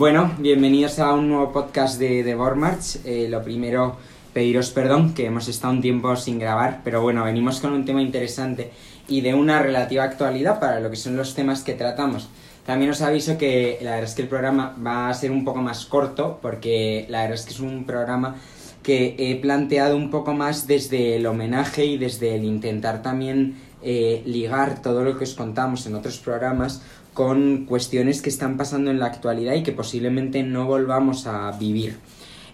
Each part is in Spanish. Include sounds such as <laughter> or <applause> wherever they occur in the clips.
Bueno, bienvenidos a un nuevo podcast de, de Bormarch. Eh, lo primero, pediros perdón, que hemos estado un tiempo sin grabar, pero bueno, venimos con un tema interesante y de una relativa actualidad para lo que son los temas que tratamos. También os aviso que la verdad es que el programa va a ser un poco más corto, porque la verdad es que es un programa que he planteado un poco más desde el homenaje y desde el intentar también eh, ligar todo lo que os contamos en otros programas con cuestiones que están pasando en la actualidad y que posiblemente no volvamos a vivir.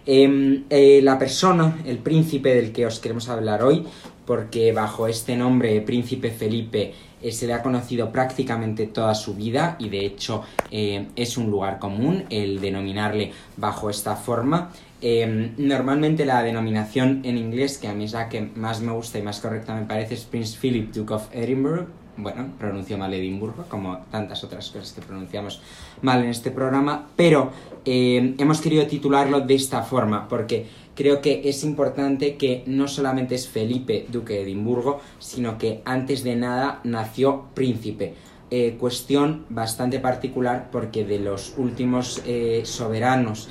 Em, eh, la persona, el príncipe del que os queremos hablar hoy, porque bajo este nombre, Príncipe Felipe, eh, se le ha conocido prácticamente toda su vida y de hecho es un lugar común el denominarle bajo esta forma. Em, normalmente la denominación en inglés, que a mí es la que más me gusta y más correcta me parece, es Prince Philip, Duke of Edinburgh, bueno, pronuncio mal Edimburgo, como tantas otras cosas que pronunciamos mal en este programa, pero eh, hemos querido titularlo de esta forma, porque creo que es importante que no solamente es Felipe, duque de Edimburgo, sino que antes de nada nació príncipe. Eh, cuestión bastante particular porque de los últimos eh, soberanos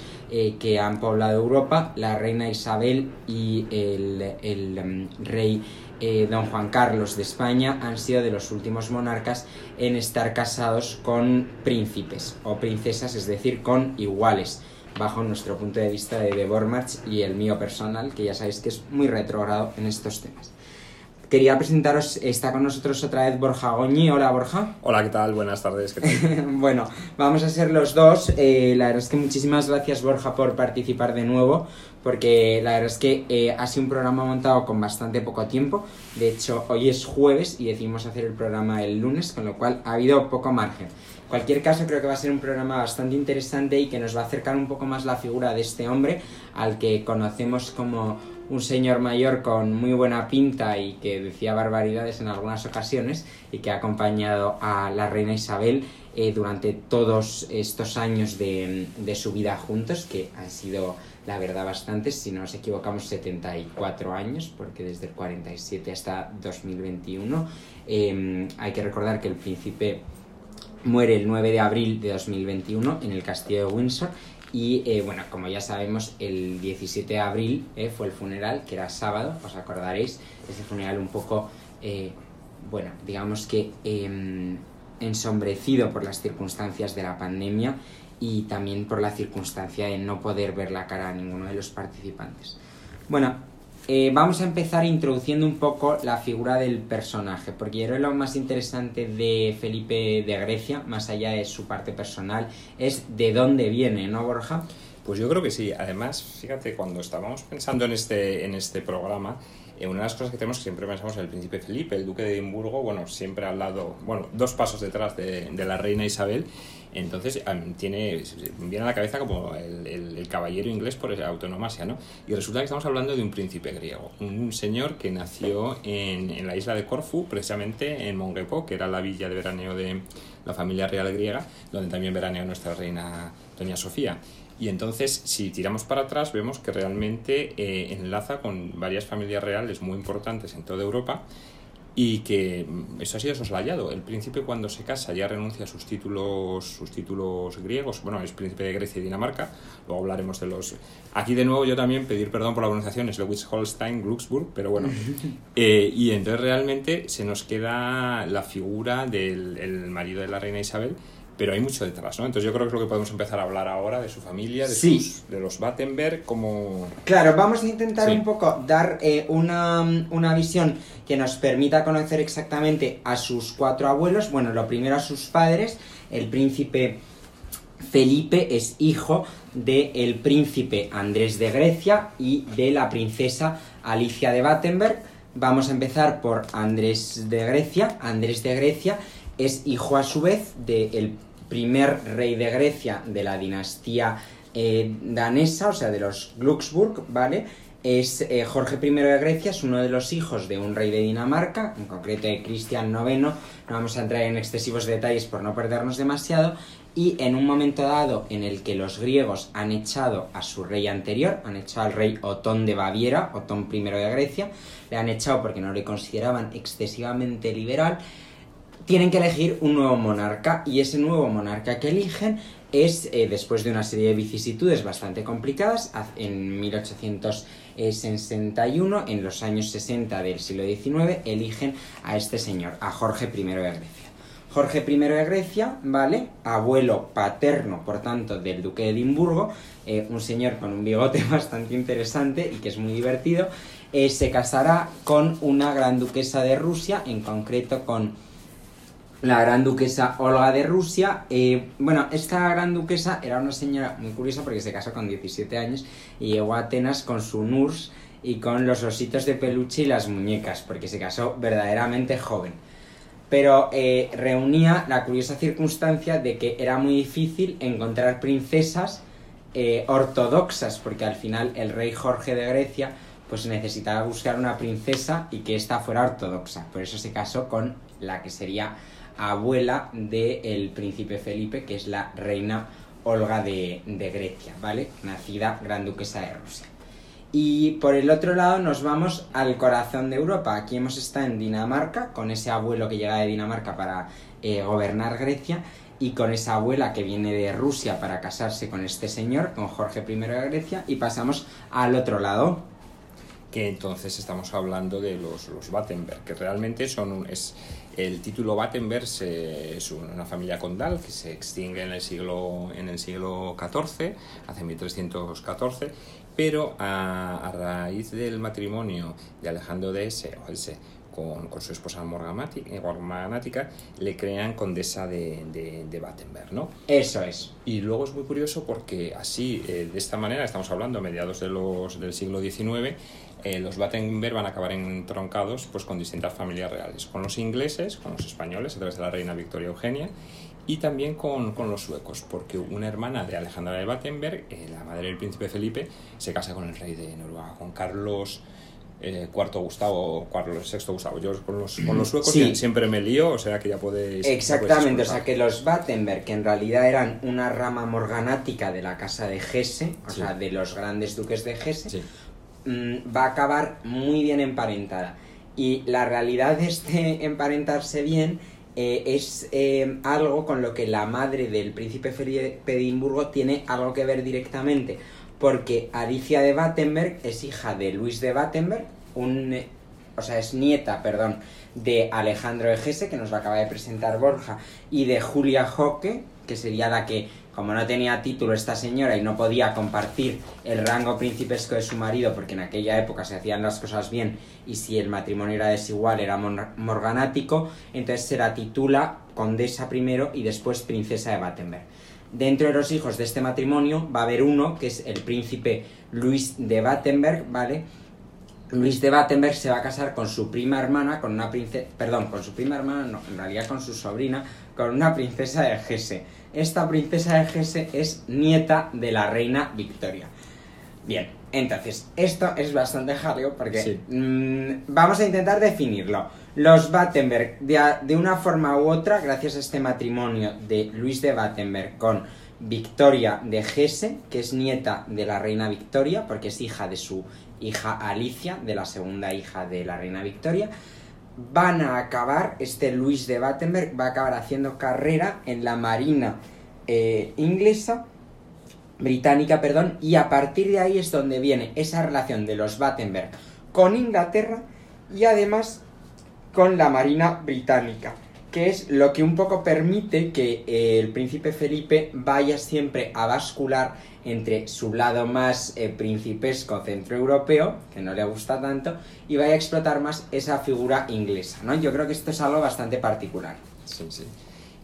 que han poblado Europa, la reina Isabel y el, el mm, rey eh, don Juan Carlos de España han sido de los últimos monarcas en estar casados con príncipes o princesas, es decir, con iguales, bajo nuestro punto de vista de Bormarch y el mío personal, que ya sabéis que es muy retrogrado en estos temas. Quería presentaros, está con nosotros otra vez Borja Goñi. Hola Borja. Hola, ¿qué tal? Buenas tardes. <laughs> bueno, vamos a ser los dos. Eh, la verdad es que muchísimas gracias Borja por participar de nuevo, porque la verdad es que eh, ha sido un programa montado con bastante poco tiempo. De hecho, hoy es jueves y decidimos hacer el programa el lunes, con lo cual ha habido poco margen. En cualquier caso, creo que va a ser un programa bastante interesante y que nos va a acercar un poco más la figura de este hombre, al que conocemos como un señor mayor con muy buena pinta y que decía barbaridades en algunas ocasiones y que ha acompañado a la reina Isabel eh, durante todos estos años de, su vida juntos, que han sido, la verdad, bastantes, si no nos equivocamos, 74 años, porque desde el 47 hasta 2021. Em, hay que recordar que el príncipe muere el 9 de abril de 2021 en el castillo de Windsor y eh, bueno, como ya sabemos, el 17 de abril eh, fue el funeral, que era sábado, os acordaréis, ese funeral un poco, eh, bueno, digamos que em, ensombrecido por las circunstancias de la pandemia y también por la circunstancia de no poder ver la cara a ninguno de los participantes. Bueno, eh, vamos a empezar introduciendo un poco la figura del personaje, porque yo creo que lo más interesante de Felipe de Grecia, más allá de su parte personal, es de dónde viene, ¿no, Borja? Pues yo creo que sí. Además, fíjate, cuando estábamos pensando en este, en este programa, eh, una de las cosas que tenemos que siempre pensamos en el príncipe Felipe, el duque de Edimburgo, bueno, siempre al lado, bueno, dos pasos detrás de, de la reina Isabel. Entonces, tiene, viene a la cabeza como el, caballero inglés por autonomasia, ¿no? Y resulta que estamos hablando de un príncipe griego, un señor que nació en, la isla de Corfu, precisamente en Mongepo, que era la villa de veraneo de la familia real griega, donde también veraneó nuestra reina Doña Sofía. Y entonces, si tiramos para atrás, vemos que realmente eh, enlaza con varias familias reales muy importantes en toda Europa y que mm, eso ha sido soslayado. El príncipe cuando se casa ya renuncia a sus títulos, sus títulos griegos, bueno, es príncipe de Grecia y Dinamarca, luego hablaremos de los... Aquí de nuevo yo también pedir perdón por la pronunciación, es Lewis-Holstein, Glucksburg, pero bueno. <laughs> Eh, y entonces realmente se nos queda la figura del marido de la reina Isabel, pero hay mucho detrás, ¿no? Entonces yo creo que es lo que podemos empezar a hablar ahora de su familia, de, sus, de los Battenberg, como... Claro, vamos a intentar un poco dar eh, una, una, visión que nos permita conocer exactamente a sus cuatro abuelos. Bueno, lo primero a sus padres. El príncipe Felipe es hijo del príncipe Andrés de Grecia y de la princesa Alicia de Battenberg. Vamos a empezar por Andrés de Grecia. Andrés de Grecia es hijo a su vez del primer rey de Grecia de la dinastía eh, danesa, o sea, de los Glucksburg, ¿vale? Es eh, Jorge I de Grecia, es uno de los hijos de un rey de Dinamarca, en concreto de Cristian IX, no vamos a entrar en excesivos detalles por no perdernos demasiado, y en un momento dado en el que los griegos han echado a su rey anterior, han echado al rey Otón de Baviera, Otón I de Grecia, le han echado porque no le consideraban excesivamente liberal, tienen que elegir un nuevo monarca y ese nuevo monarca que eligen es, eh, después de una serie de vicisitudes bastante complicadas, en 1861, en los años 60 del siglo XIX, eligen a este señor, a Jorge I de Grecia. Jorge I de Grecia, ¿vale? Abuelo paterno, por tanto, del duque de Edimburgo, eh, un señor con un bigote <laughs> bastante interesante y que es muy divertido, eh, se casará con una gran duquesa de Rusia, en concreto con la gran duquesa Olga de Rusia. Eh, bueno, esta gran duquesa era una señora muy curiosa porque se casó con 17 años y llegó a Atenas con su nurs y con los ositos de peluche y las muñecas, porque se casó verdaderamente joven. Pero eh, reunía la curiosa circunstancia de que era muy difícil encontrar princesas eh, ortodoxas, porque al final el rey Jorge de Grecia pues necesitaba buscar una princesa y que ésta fuera ortodoxa. Por eso se casó con la que sería abuela del príncipe Felipe, que es la reina Olga de, Grecia, ¿vale? Nacida gran duquesa de Rusia. Y por el otro lado nos vamos al corazón de Europa. Aquí hemos estado en Dinamarca, con ese abuelo que llega de Dinamarca para eh, gobernar Grecia, y con esa abuela que viene de Rusia para casarse con este señor, con Jorge I de Grecia, y pasamos al otro lado. Que entonces estamos hablando de los, los Battenberg, que realmente son un, es, el título Battenberg es una familia condal que se extingue en el siglo, en el siglo XIV, hace 1314, pero a, raíz del matrimonio de Alejandro de S, o S con, con, su esposa morganática, le crean condesa de, de, de, Battenberg, ¿no? Eso es. Y luego es muy curioso porque así, eh, de esta manera, estamos hablando a mediados de los, del siglo XIX, eh, los Battenberg van a acabar entroncados pues, con distintas familias reales, con los ingleses, con los españoles a través de la reina Victoria Eugenia y también con, con los suecos, porque una hermana de Alejandra de Battenberg, eh, la madre del príncipe Felipe, se casa con el rey de Noruega, con Carlos eh, cuarto Gustavo, Carlos sexto Gustavo. Yo con los, con los suecos siempre me lío, o sea que ya podéis. Exactamente, o sea que los Battenberg, que en realidad eran una rama morganática de la casa de Hesse, o sea, de los grandes duques de Hesse, Mm, va a acabar muy bien emparentada. Y la realidad de este emparentarse bien eh, es eh, algo con lo que la madre del príncipe Felipe de tiene algo que ver directamente. Porque Alicia de Battenberg es hija de Luis de Battenberg, un, o sea, es nieta, perdón, de Alejandro de Gese, que nos lo acaba de presentar Borja, y de Julia Joque, que sería la que como no tenía título esta señora y no podía compartir el rango principesco de su marido, porque en aquella época se hacían las cosas bien y si el matrimonio era desigual era morganático, entonces se la titula condesa primero y después princesa de Battenberg. Dentro de los hijos de este matrimonio va a haber uno, que es el príncipe Luis de Battenberg, ¿vale? Luis de Battenberg se va a casar con su prima hermana, con una princesa, perdón, con su prima hermana, no, en realidad con su sobrina, con una princesa de Hesse. Esta princesa de Hesse es nieta de la reina Victoria. Bien, entonces, esto es bastante jaleo porque Sí. mm, vamos a intentar definirlo. Los Battenberg, de una forma u otra, gracias a este matrimonio de Luis de Battenberg con Victoria de Hesse, que es nieta de la reina Victoria, porque es hija de su hija Alicia, de la segunda hija de la reina Victoria, van a acabar, este Luis de Battenberg va a acabar haciendo carrera en la marina eh, inglesa, británica, perdón, y a partir de ahí es donde viene esa relación de los Battenberg con Inglaterra y además con la marina británica, que es lo que un poco permite que eh, el príncipe Felipe vaya siempre a bascular entre su lado más eh, principesco centroeuropeo, que no le gusta tanto, y vaya a explotar más esa figura inglesa, ¿no? Yo creo que esto es algo bastante particular. Sí, sí.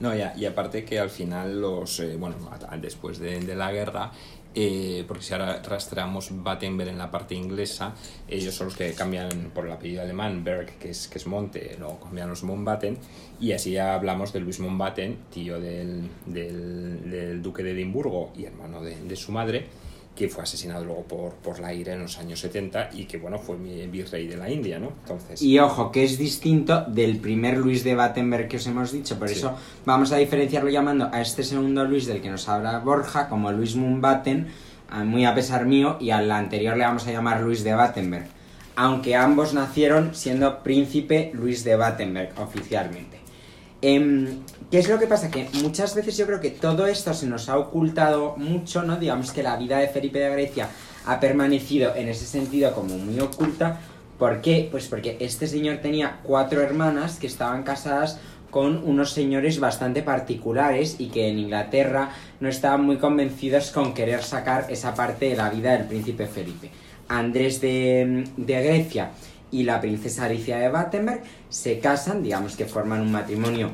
No, y, y aparte que al final los, eh, bueno, después de, de la guerra, eh, porque si ahora rastreamos Battenberg en la parte inglesa, ellos son los que cambian por el apellido alemán, Berg, que es, que es monte, luego cambian los Mountbatten, y así ya hablamos de Luis Mountbatten, tío del, del, del duque de Edimburgo y hermano de, de su madre, que fue asesinado luego por, por la ira en los años 70 y que, bueno, fue mi- virrey de la India, ¿no? Entonces... Y ojo, que es distinto del primer Luis de Battenberg que os hemos dicho, por Sí. eso vamos a diferenciarlo llamando a este segundo Luis del que nos habla Borja como Luis Mountbatten, ah, muy a pesar mío, y al anterior le vamos a llamar Luis de Battenberg, aunque ambos nacieron siendo príncipe Luis de Battenberg oficialmente. Em, ¿Qué es lo que pasa? Que muchas veces yo creo que todo esto se nos ha ocultado mucho, ¿no? Digamos que la vida de Felipe de Grecia ha permanecido en ese sentido como muy oculta. ¿Por qué? Pues porque este señor tenía cuatro hermanas que estaban casadas con unos señores bastante particulares y que en Inglaterra no estaban muy convencidos con querer sacar esa parte de la vida del príncipe Felipe. Andrés de, de Grecia y la princesa Alicia de Battenberg se casan, digamos que forman un matrimonio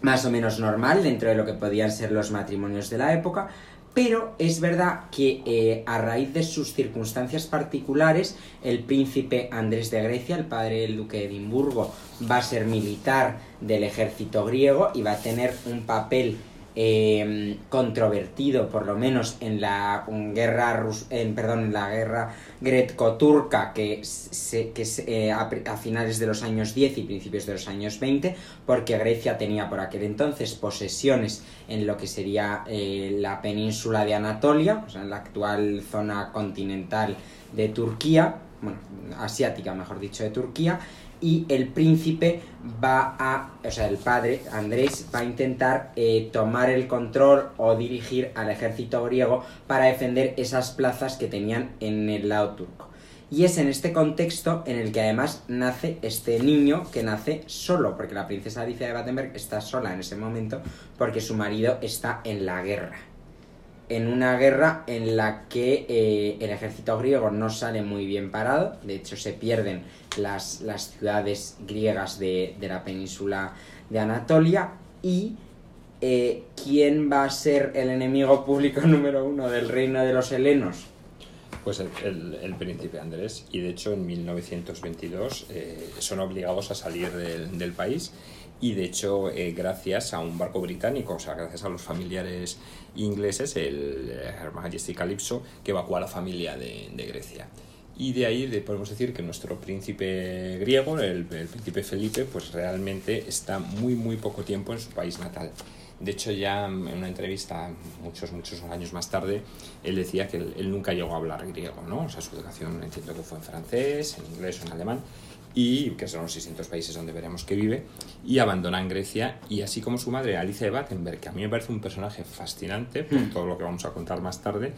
más o menos normal dentro de lo que podían ser los matrimonios de la época, pero es verdad que eh, a raíz de sus circunstancias particulares, el príncipe Andrés de Grecia, el padre del duque de Edimburgo, va a ser militar del ejército griego y va a tener un papel eh, controvertido, por lo menos en la guerra, rus- en, perdón, en la guerra greco-turca que, se, que se- eh, a finales de los años 10 y principios de los años 20, porque Grecia tenía por aquel entonces posesiones en lo que sería eh, la península de Anatolia, o sea, en la actual zona continental de Turquía, bueno, asiática mejor dicho, de Turquía, y el príncipe va a, o sea, el padre, Andrés, va a intentar eh, tomar el control o dirigir al ejército griego para defender esas plazas que tenían en el lado turco. Y es en este contexto en el que además nace este niño que nace solo, porque la princesa Alicia de Battenberg está sola en ese momento porque su marido está en la guerra en una guerra en la que eh, el ejército griego no sale muy bien parado, de hecho se pierden las, las ciudades griegas de, de la península de Anatolia. Y eh, ¿quién va a ser el enemigo público <laughs> número uno del reino de los helenos? Pues el, el- príncipe Andrés, y de hecho en 1922 eh, son obligados a salir del, del país y de hecho eh, gracias a un barco británico, o sea, gracias a los familiares ingleses, el eh, Her Majesty Calypso, que evacuó a la familia de, de Grecia. Y de ahí podemos decir que nuestro príncipe griego, el, el príncipe Felipe, pues realmente está muy muy poco tiempo en su país natal. De hecho, ya en una entrevista muchos, muchos años más tarde, él decía que él, él nunca llegó a hablar griego, ¿no? O sea, su educación entiendo que fue en francés, en inglés o en alemán, y que son los distintos países donde veremos que vive, y abandona en Grecia, y así como su madre, Alicia de Battenberg, que a mí me parece un personaje fascinante, por Hmm. todo lo que vamos a contar más tarde,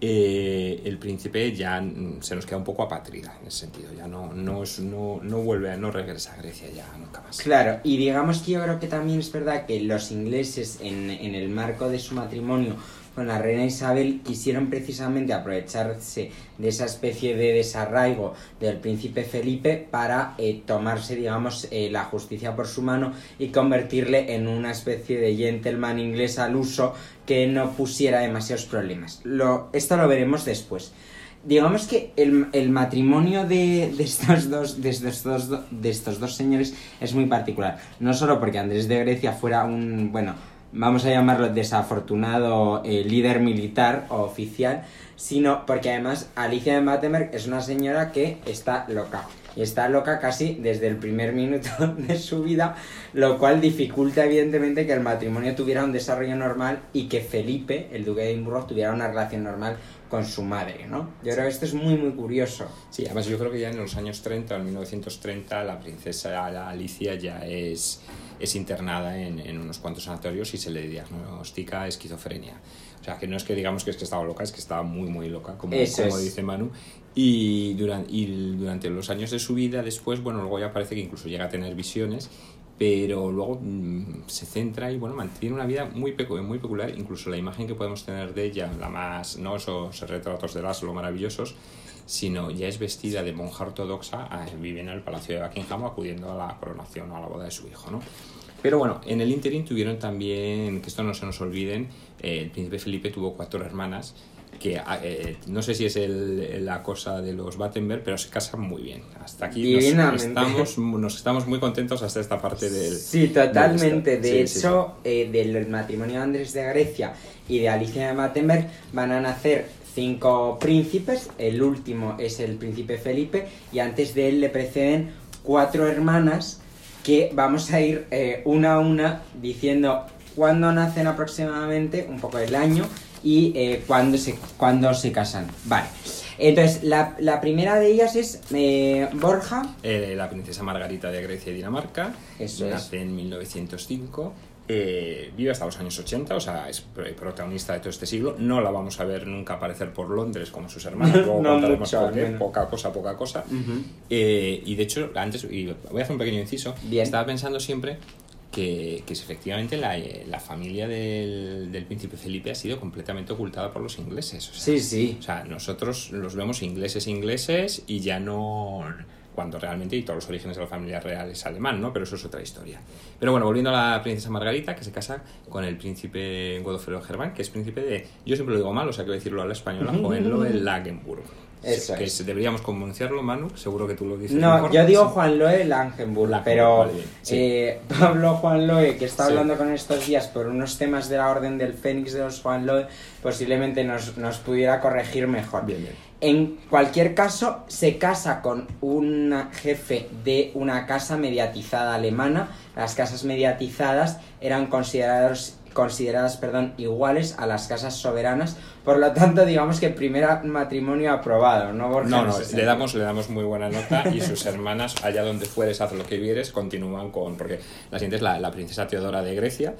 eh, el príncipe ya se nos queda un poco apátrida en ese sentido, ya no, no, es, no, no vuelve, a- no regresa a Grecia ya nunca más. Claro, y digamos que yo creo que también es verdad que los ingleses en, en el marco de su matrimonio con la reina Isabel quisieron precisamente aprovecharse de esa especie de desarraigo del príncipe Felipe para eh, tomarse, digamos, eh, la justicia por su mano y convertirle en una especie de gentleman inglés al uso que no pusiera demasiados problemas. Esto lo veremos después digamos que el, el matrimonio de, de, estos dos, de, estos dos, de estos dos señores es muy particular. No solo porque Andrés de Grecia fuera un, bueno, vamos a llamarlo desafortunado eh, líder militar o oficial, sino porque además Alicia de Battenberg es una señora que está loca. Y está loca casi desde el primer minuto <laughs> de su vida, lo cual dificulta evidentemente que el matrimonio tuviera un desarrollo normal y que Felipe, el duque de Edimburgo, tuviera una relación normal con su madre, ¿no? Yo creo que esto es muy, muy curioso. Sí, además yo creo que ya en los años 30, en 1930, la princesa Alicia ya es, es internada en, en unos cuantos sanatorios y se le diagnostica esquizofrenia. O sea, que no es que digamos que es que estaba loca, es que estaba muy, muy loca, como, como dice Manu. Y durante, y durante los años de su vida, después, bueno, luego ya parece que incluso llega a tener visiones pero luego mmm, se centra y bueno mantiene una vida muy, pecu muy peculiar incluso la imagen que podemos tener de ella la más no esos retratos de Laszlo maravillosos sino ya es vestida de monja ortodoxa vive en el palacio de Buckingham acudiendo a la coronación o a la boda de su hijo ¿no? pero bueno en el interín tuvieron también que esto no se nos olviden eh, el príncipe Felipe tuvo cuatro hermanas que eh, no sé si es el, la cosa de los Battenberg, pero se casan muy bien. Hasta aquí nos estamos, nos estamos muy contentos hasta esta parte del... Sí, totalmente. De, hecho, eh, del matrimonio de Andrés de Grecia y de Alicia de Battenberg van a nacer cinco príncipes, el último es el príncipe Felipe y antes de él le preceden cuatro hermanas que vamos a ir eh, una a una diciendo cuándo nacen aproximadamente, un poco el año y eh, cuándo, se, cuándo se casan. Vale. Entonces, la, la primera de ellas es eh, Borja. Eh, la princesa Margarita de Grecia y Dinamarca. Eso nace en 1905. Eh, vive hasta los años 80, o sea, es protagonista de todo este siglo. No la vamos a ver nunca aparecer por Londres como sus hermanos, <laughs> luego No contaremos mucho, por qué, poca cosa, poca cosa. Ujú. Eh, y de hecho, antes, y voy a hacer un pequeño inciso, Bien. estaba pensando siempre que, que es efectivamente la, eh, la familia del, del príncipe Felipe ha sido completamente ocultada por los ingleses. O sea, Sí, sí. o sea, nosotros los vemos ingleses ingleses y ya no cuando realmente y todos los orígenes de la familia real es alemán, ¿no? Pero eso es otra historia. Pero bueno, volviendo a la princesa Margarita, que se casa con el príncipe Godofredo Germán, que es príncipe de, yo siempre lo digo mal, o sea, que voy a decirlo a la española, <laughs> Hohenlohe-Langenburg. Eso que es. deberíamos pronunciarlo, Manu, seguro que tú lo dices No, mejor. yo digo Sí. Juan Loe Langenburg, Langenburg, pero vale, bien, sí. eh, Pablo Juan Loe, que está Sí. hablando con estos días por unos temas de la Orden del Fénix de los Juan Loe, posiblemente nos, nos pudiera corregir mejor. Bien, bien. En cualquier caso, se casa con un jefe de una casa mediatizada alemana. Las casas mediatizadas eran considerados, consideradas perdón, iguales a las casas soberanas. Por lo tanto, digamos que primer matrimonio aprobado, ¿no, Borja? No, no, le damos, le damos muy buena nota y sus hermanas, allá donde fueres, haz lo que vieres, continúan con. Porque la siguiente es la, la princesa Teodora de Grecia.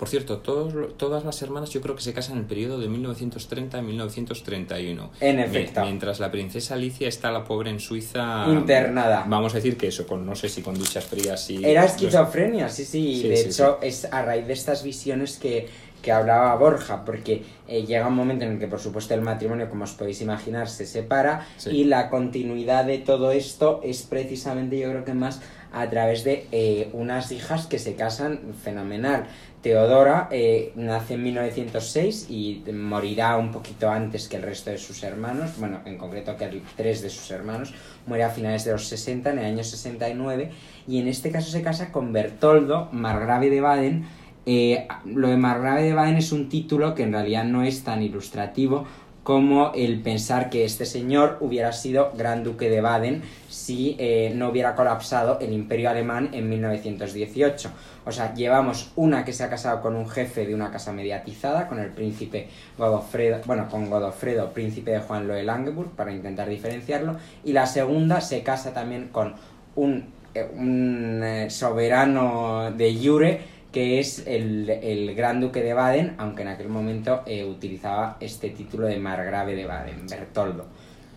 Por cierto, todos, todas las hermanas yo creo que se casan en el periodo de 1930 a 1931. En efecto. Mientras la princesa Alicia está la pobre en Suiza. Internada. Vamos a decir que eso, con no sé si con duchas frías y. Era esquizofrenia, sí, sí. Sí, de sí, hecho, es a raíz de estas visiones que, que hablaba Borja, porque eh, llega un momento en el que, por supuesto, el matrimonio, como os podéis imaginar, se separa Sí. y la continuidad de todo esto es precisamente, yo creo que más a través de eh, unas hijas que se casan fenomenal. Teodora eh, nace en 1906 y morirá un poquito antes que el resto de sus hermanos, bueno, en concreto que tres de sus hermanos, muere a finales de los 60, en el año 69, y en este caso se casa con Bertoldo, margrave de Baden. Eh, lo de margrave de Baden es un título que en realidad no es tan ilustrativo como el pensar que este señor hubiera sido gran duque de Baden si eh, no hubiera colapsado el imperio alemán en 1918. O sea, llevamos una que se ha casado con un jefe de una casa mediatizada, con el príncipe Godofredo, bueno, con Godofredo, príncipe de Juan Loe Langeburg, para intentar diferenciarlo, y la segunda se casa también con un, eh, eh, soberano de Jure, que es el, Gran Duque de Baden, aunque en aquel momento utilizaba este título de Margrave de Baden, Bertoldo.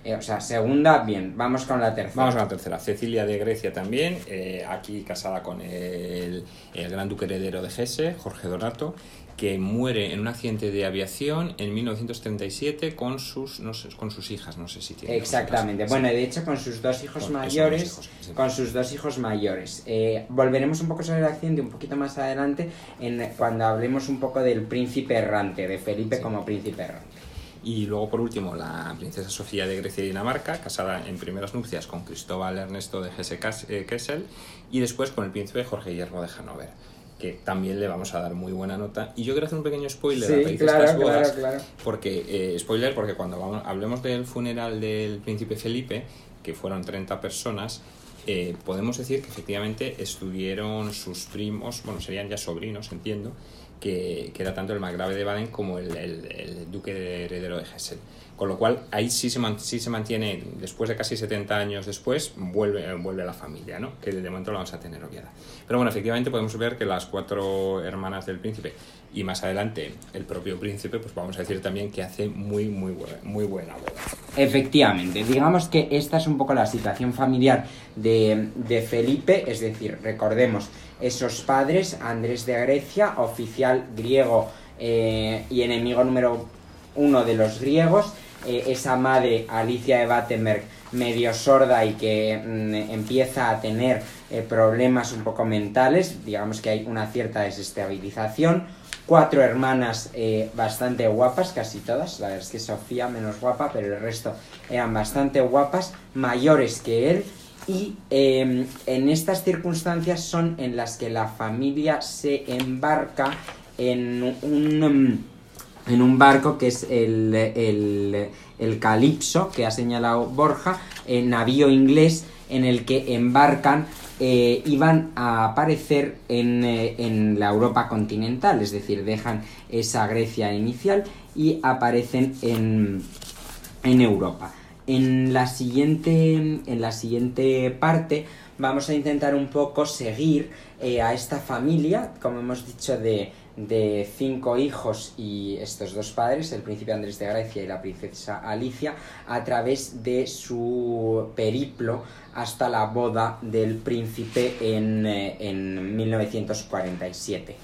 Eh, o sea, segunda, bien, vamos con la tercera. Vamos a la tercera. Cecilia de Grecia también, eh, aquí casada con el, el gran duque heredero de Hesse, Jorge Donato. que muere en un accidente de aviación en 1937 con sus, no sé, con sus hijas, no sé si tiene. Exactamente. Bueno, de hecho, con sus dos hijos Con- mayores. los hijos, sí. Con sus dos hijos mayores. Eh, volveremos un poco sobre el accidente un poquito más adelante en, cuando hablemos un poco del príncipe errante, de Felipe Sí. como príncipe errante. Y luego, por último, la princesa Sofía de Grecia y Dinamarca, casada en primeras nupcias con Cristóbal Ernesto de Hesse-Kassel y después con el príncipe Jorge Guillermo de Hannover, que también le vamos a dar muy buena nota. Y yo quiero hacer un pequeño spoiler a raíz de estas bodas, claro. porque, eh, spoiler, porque cuando vamos- hablemos del funeral del príncipe Felipe, que fueron 30 personas, eh, podemos decir que efectivamente estuvieron sus primos, bueno, serían ya sobrinos, entiendo, que, era tanto el margrave de Baden como el, duque de heredero de Hesse. Con lo cual, ahí sí se, sí se mantiene, después de casi 70 años después, vuelve, vuelve la familia, ¿no? Que de momento la vamos a tener obviada. Pero bueno, efectivamente podemos ver que las cuatro hermanas del príncipe y más adelante el propio príncipe, pues vamos a decir también que hace muy, muy, buena, muy buena boda. Efectivamente, digamos que esta es un poco la situación familiar de, de Felipe, es decir, recordemos, esos padres, Andrés de Grecia, oficial griego eh, y enemigo número uno de los griegos, eh, esa madre, Alicia de Battenberg, medio sorda y que mm, empieza a tener eh, problemas un poco mentales, digamos que hay una cierta desestabilización, cuatro hermanas eh, bastante guapas, casi todas, la verdad es que Sofía menos guapa, pero el resto eran bastante guapas, mayores que él, y eh, en estas circunstancias son en las que la familia se embarca en un, mm, en un barco que es el, el, el Calipso, que ha señalado Borja, eh, navío inglés en el que embarcan eh, iban a aparecer en, eh, en la Europa continental, es decir, dejan esa Grecia inicial y aparecen en, en Europa. En la, siguiente, en la siguiente parte vamos a intentar un poco seguir eh, a esta familia, como hemos dicho, de, de cinco hijos y estos dos padres, el príncipe Andrés de Grecia y la princesa Alicia, a través de su periplo hasta la boda del príncipe en, eh, en 1947.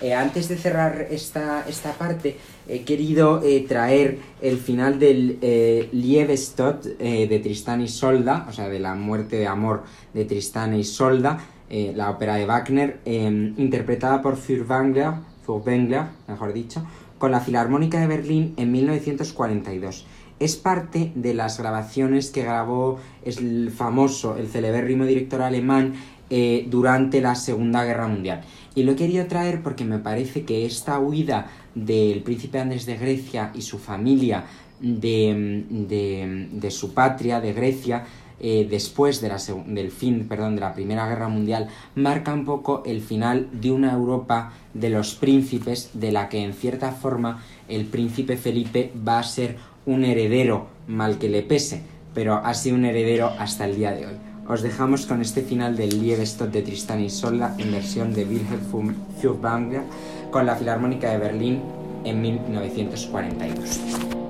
Eh, antes de cerrar esta, esta parte, he querido eh, traer el final del eh, Liebestod de Tristán y Solda, o sea, de la muerte de amor de Tristán y Solda, eh, la ópera de Wagner, eh, interpretada por Furtwängler, Furtwängler, mejor dicho, con la Filarmónica de Berlín en 1942. Es parte de las grabaciones que grabó el famoso, el celebérrimo director alemán eh, durante la Segunda Guerra Mundial. Y lo he querido traer porque me parece que esta huida del príncipe Andrés de Grecia y su familia de, de, de su patria, de Grecia, eh, después de la, del fin perdón, de la Primera Guerra Mundial, marca un poco el final de una Europa de los príncipes, de la que en cierta forma el príncipe Felipe va a ser un heredero, mal que le pese, pero ha sido un heredero hasta el día de hoy. Os dejamos con este final del Liebestod de Tristan y Solda en versión de Wilhelm Furtwängler con la Filarmónica de Berlín en 1942.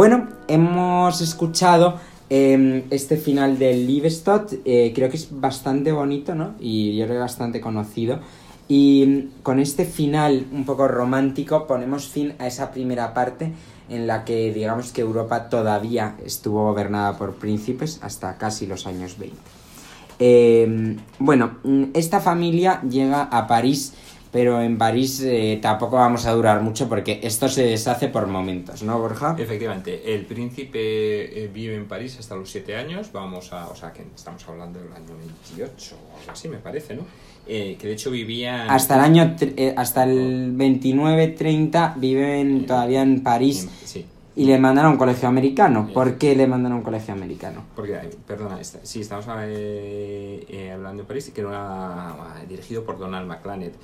Bueno, hemos escuchado em, este final del Liebestod, eh, creo que es bastante bonito, ¿no? Y yo creo que bastante conocido. Y con este final un poco romántico ponemos fin a esa primera parte en la que digamos que Europa todavía estuvo gobernada por príncipes hasta casi los años 20. Eh, bueno, esta familia llega a París, pero en París eh, tampoco vamos a durar mucho porque esto se deshace por momentos, ¿no, Borja? Efectivamente, el príncipe eh, vive en París hasta los 7 años, vamos a, o sea, que estamos hablando del año 28 o algo así, me parece, ¿no? Eh, que de hecho vivía... Hasta el año, eh, hasta el 29-30 viven todavía en París. Sí. Y le mandaron a un colegio americano. ¿Por qué le mandaron a un colegio americano? Porque, eh, perdona, está- sí, estamos eh, eh, hablando de París, que era dirigido por Donald McLanet,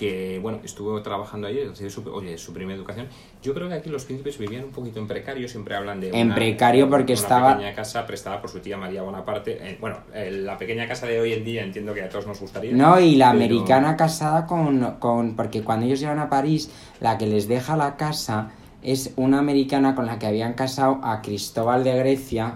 que, bueno, estuvo trabajando ahí, recibió su, oye, su primera educación. Yo creo que aquí los príncipes vivían un poquito en precario, siempre hablan de... En precario porque una estaba- pequeña casa prestada por su tía María Bonaparte. Eh, bueno, eh, la pequeña casa de hoy en día entiendo que a todos nos gustaría. No, y la pero- americana casada con, con... Porque cuando ellos llegan a París, la que les deja la casa es una americana con la que habían casado a Cristóbal de Grecia,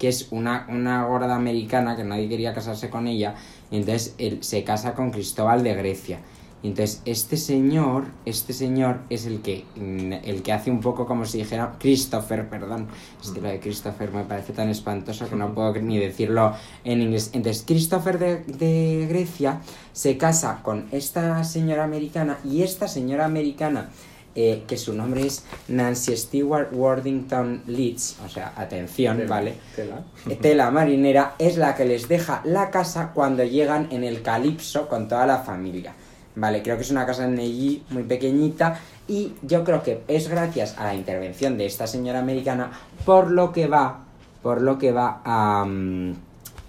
que es una, una gorda americana que nadie quería casarse con ella, y entonces él se casa con Cristóbal de Grecia. Y entonces este señor, este señor es el que, el que hace un poco como si dijera Christopher, perdón. Es que lo de Christopher me parece tan espantoso que no puedo ni decirlo en inglés. Entonces Christopher de, de Grecia se casa con esta señora americana y esta señora americana, eh, que su nombre es Nancy Stewart Worthington Leeds, o sea, atención, Tela, ¿vale? tela. Tela marinera es la que les deja la casa cuando llegan en el calipso con toda la familia. Vale, creo que es una casa en allí muy pequeñita y yo creo que es gracias a la intervención de esta señora americana por lo que va, por lo que va a, mm,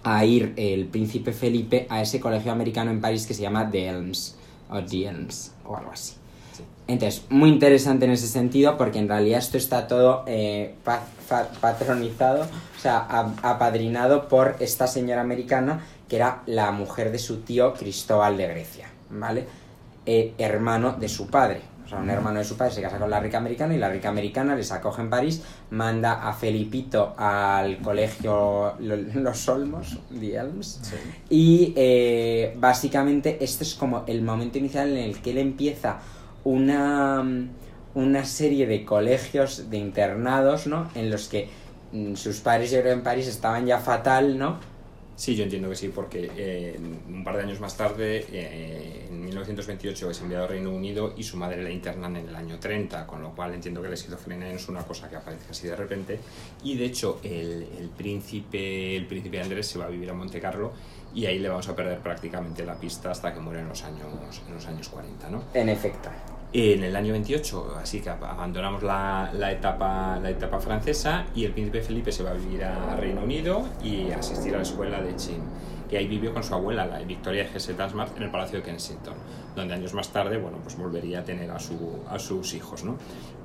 a ir el príncipe Felipe a ese colegio americano en París que se llama The Elms o The Elms o algo así. Sí. Entonces, muy interesante en ese sentido porque en realidad esto está todo eh, pa- patronizado, o sea, apadrinado por esta señora americana que era la mujer de su tío Cristóbal de Grecia, ¿vale? Eh, hermano de su padre. O sea, un hermano de su padre se casa con la rica americana y la rica americana les acoge en París, manda a Felipito al colegio Lo- Los Olmos, The Elms, Sí. y eh, básicamente este es como el momento inicial en el que él empieza una, una serie de colegios, de internados, ¿no? En los que mm, sus padres, yo creo, en París estaban ya fatal, ¿no? Sí, yo entiendo que sí, porque eh, un par de años más tarde, eh, en 1928, es enviado al Reino Unido y su madre la internan en el año 30, con lo cual entiendo que la esquizofrenia no es una cosa que aparece así de repente. Y de hecho, el, el príncipe, el príncipe Andrés se va a vivir a Monte Carlo y ahí le vamos a perder prácticamente la pista hasta que muere en los años, en los años 40, ¿no? En efecto. En el año 28, así que ab- abandonamos la, etapa, la etapa francesa y el príncipe Felipe se va a vivir a Reino Unido y asistir a la escuela de Chin. Y ahí vivió con su abuela, la Victoria G. Tasmart, en el Palacio de Kensington, donde años más tarde, bueno, pues volvería a tener a, su, a sus hijos, ¿no?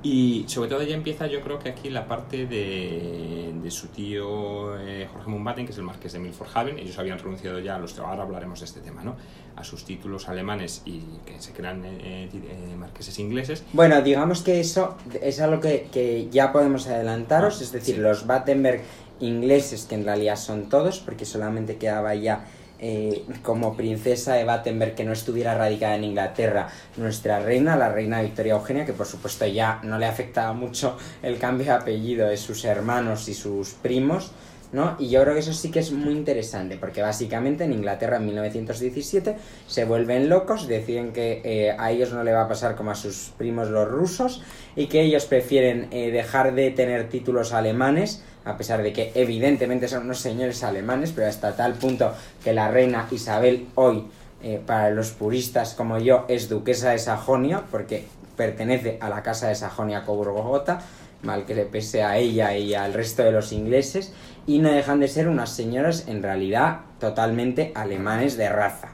Y sobre todo ya empieza, yo creo que aquí la parte de, de su tío eh, Jorge Mumbaten, que es el marqués de Milford Haven. Ellos habían renunciado ya a los, ahora hablaremos de este tema, ¿no? A sus títulos alemanes y que se crean eh, eh, marqueses ingleses. Bueno, digamos que eso es algo que, que ya podemos adelantaros, Ah, es decir, sí. los Battenberg ingleses, que en realidad son todos, porque solamente quedaba ya eh, como princesa de Battenberg que no estuviera radicada en Inglaterra nuestra reina, la reina Victoria Eugenia, que por supuesto ya no le afectaba mucho el cambio de apellido de sus hermanos y sus primos, ¿no? Y yo creo que eso sí que es muy interesante, porque básicamente en Inglaterra en 1917 se vuelven locos, deciden que eh, a ellos no le va a pasar como a sus primos los rusos y que ellos prefieren eh, dejar de tener títulos alemanes, a pesar de que evidentemente son unos señores alemanes, pero hasta tal punto que la reina Isabel hoy, eh, para los puristas como yo, es duquesa de Sajonia, porque pertenece a la casa de Sajonia Coburgo-Gotha, mal que le pese a ella y al resto de los ingleses, y no dejan de ser unas señoras en realidad totalmente alemanes de raza.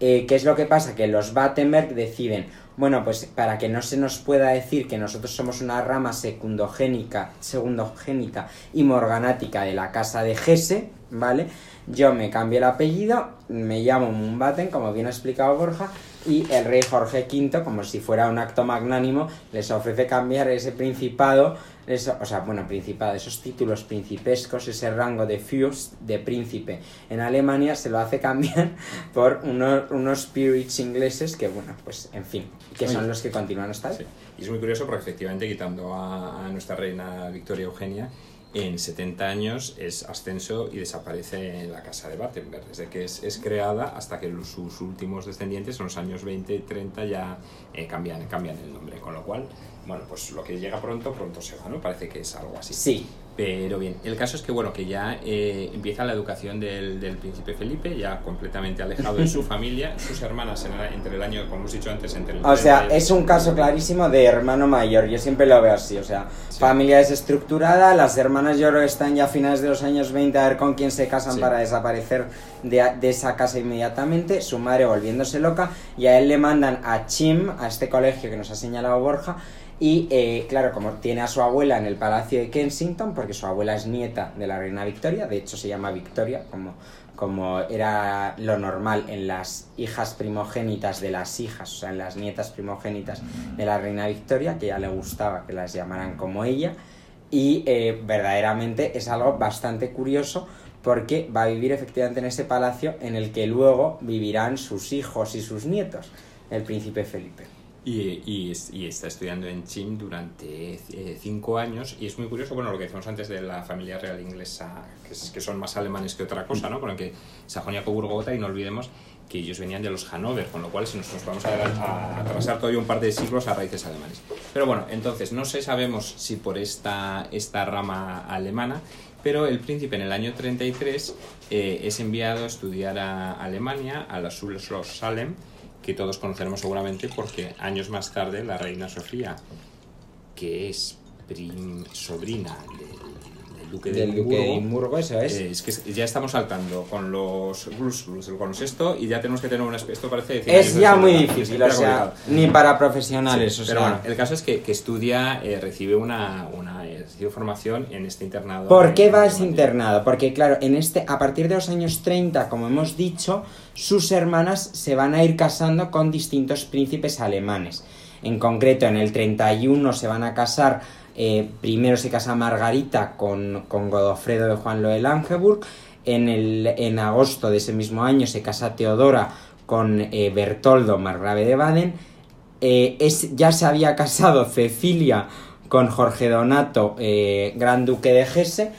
Eh, ¿Qué es lo que pasa? Que los Battenberg deciden, bueno, pues para que no se nos pueda decir que nosotros somos una rama secundogénica, segundogénica y morganática de la casa de Gese, ¿vale? Yo me cambio el apellido, me llamo Mumbaten, como bien ha explicado Borja, y el rey Jorge V, como si fuera un acto magnánimo, les ofrece cambiar ese principado, eso, o sea, bueno, principado, esos títulos principescos, ese rango de Fürst, de príncipe en Alemania, se lo hace cambiar <laughs> por unos, unos spirits ingleses que, bueno, pues, en fin, que son los que continúan hasta hoy. Sí. Y es muy curioso porque efectivamente quitando a, a nuestra reina Victoria Eugenia, en 70 años es ascenso y desaparece en la casa de Battenberg, desde que es, es creada hasta que sus últimos descendientes, en los años 20 y 30, ya eh, cambian, cambian el nombre, con lo cual, bueno, pues lo que llega pronto, pronto se va, ¿no? Parece que es algo así. Sí, Pero bien, el caso es que bueno, que ya eh, empieza la educación del, del príncipe Felipe, ya completamente alejado de su <laughs> familia, sus hermanas en el- entre el año, como hemos dicho antes, entre el O sea, 30 y- es un caso clarísimo de hermano mayor, yo siempre lo veo así, o sea, Sí. familia desestructurada, las hermanas yo creo que están ya a finales de los años 20 a ver con quién se casan Sí. para desaparecer de, de esa casa inmediatamente, su madre volviéndose loca y a él le mandan a Chim, a este colegio que nos ha señalado Borja, y eh, claro, como tiene a su abuela en el Palacio de Kensington, porque su abuela es nieta de la reina Victoria, de hecho se llama Victoria, como, como era lo normal en las hijas primogénitas de las hijas, o sea, en las nietas primogénitas de la reina Victoria, que ya le gustaba que las llamaran como ella, y eh, verdaderamente es algo bastante curioso porque va a vivir efectivamente en ese palacio en el que luego vivirán sus hijos y sus nietos, el príncipe Felipe. Y, y, y está estudiando en Chim durante eh, cinco años. Y es muy curioso, bueno, lo que decíamos antes de la familia real inglesa, que, es- que son más alemanes que otra cosa, ¿no? Con el que Sajonia, Coburgo, Gotha, y no olvidemos que ellos venían de los Hanover, con lo cual si nos, nos vamos a atrasar todavía un par de siglos a raíces alemanes. Pero bueno, entonces no sé, sabemos si por esta, esta rama alemana, pero el príncipe en el año 33 eh, es enviado a estudiar a Alemania, a la Schloss Salem, que todos conoceremos seguramente porque años más tarde la reina Sofía, que es sobrina del duque de Del duque de Edimburgo, eso es. eh, es que ya estamos saltando con los con los esto y ya tenemos que tener espe- esto parece decir es ya muy difícil, o sea, ni para profesionales, Sí, o pero sea... bueno, el caso es que, que estudia, eh, recibe una, una eh, recibe formación en este internado. ¿Por qué en va a ese Alemania. internado? Porque claro, en este, a partir de los años 30, como hemos dicho, sus hermanas se van a ir casando con distintos príncipes alemanes. En concreto, en el 31 se van a casar, eh, primero se casa Margarita con, con Godofredo de Juan Loe-Langeburg, en, el, en agosto de ese mismo año se casa Teodora con eh, Bertoldo, margrave de Baden, eh, es, ya se había casado Cecilia con Jorge Donato, Gran Duque de Hesse.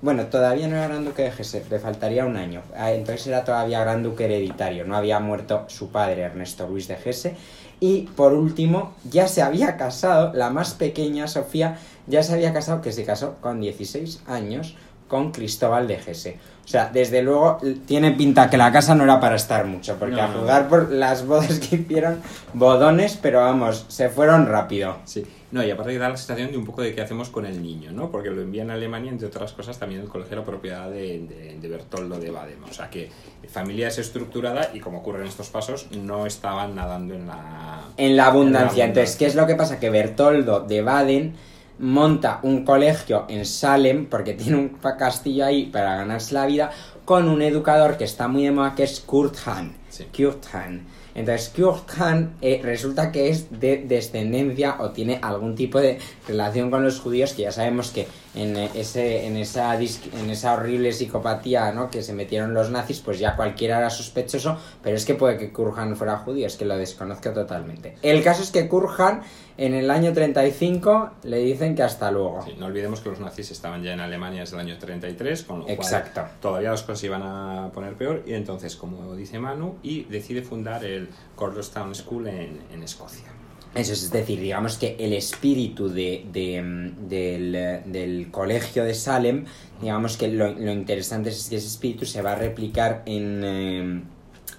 Bueno, todavía no era Gran Duque de Hesse, le faltaría un año. Ah, Entonces era todavía Gran Duque hereditario, no había muerto su padre, Ernesto Luis de Hesse. Y por último, ya se había casado, la más pequeña, Sofía, ya se había casado, que se casó con 16 años, con Cristóbal de Hesse. O sea, desde luego tiene pinta que la casa no era para estar mucho, porque No, a no. jugar por las bodas que hicieron, bodones, pero vamos, se fueron rápido. Sí, no, y aparte da la sensación de un poco de qué hacemos con el niño, ¿no? Porque lo envían a Alemania, entre otras cosas, también el colegio era propiedad de, de, de Bertoldo de Baden. O sea que familia desestructurada y como ocurre en estos pasos, no estaban nadando en la... En la abundancia. En la Entonces, ¿qué es lo que pasa? Que Bertoldo de Baden monta un colegio en Salem, porque tiene un castillo ahí para ganarse la vida, con un educador que está muy de moda, que es Kurt Hahn. Sí. Kurt Hahn. Entonces, Kurt Hahn eh, resulta que es de descendencia o tiene algún tipo de relación con los judíos, que ya sabemos que en, ese, en, esa, dis- en esa horrible psicopatía ¿no? que se metieron los nazis, pues ya cualquiera era sospechoso, pero es que puede que Kurt Hahn fuera judío, es que lo desconozco totalmente. El caso es que Kurt Hahn en el año 35 le dicen que hasta luego. Sí, no olvidemos que los nazis estaban ya en Alemania desde el año 33, con lo cual Exacto. todavía las cosas iban a poner peor. Y entonces, como dice Manu, y decide fundar el Cordostown School en, en Escocia. Eso es, decir, digamos que el espíritu mm, del, eh, del colegio de Salem, digamos que lo, interesante es que ese espíritu se va a replicar en, eh,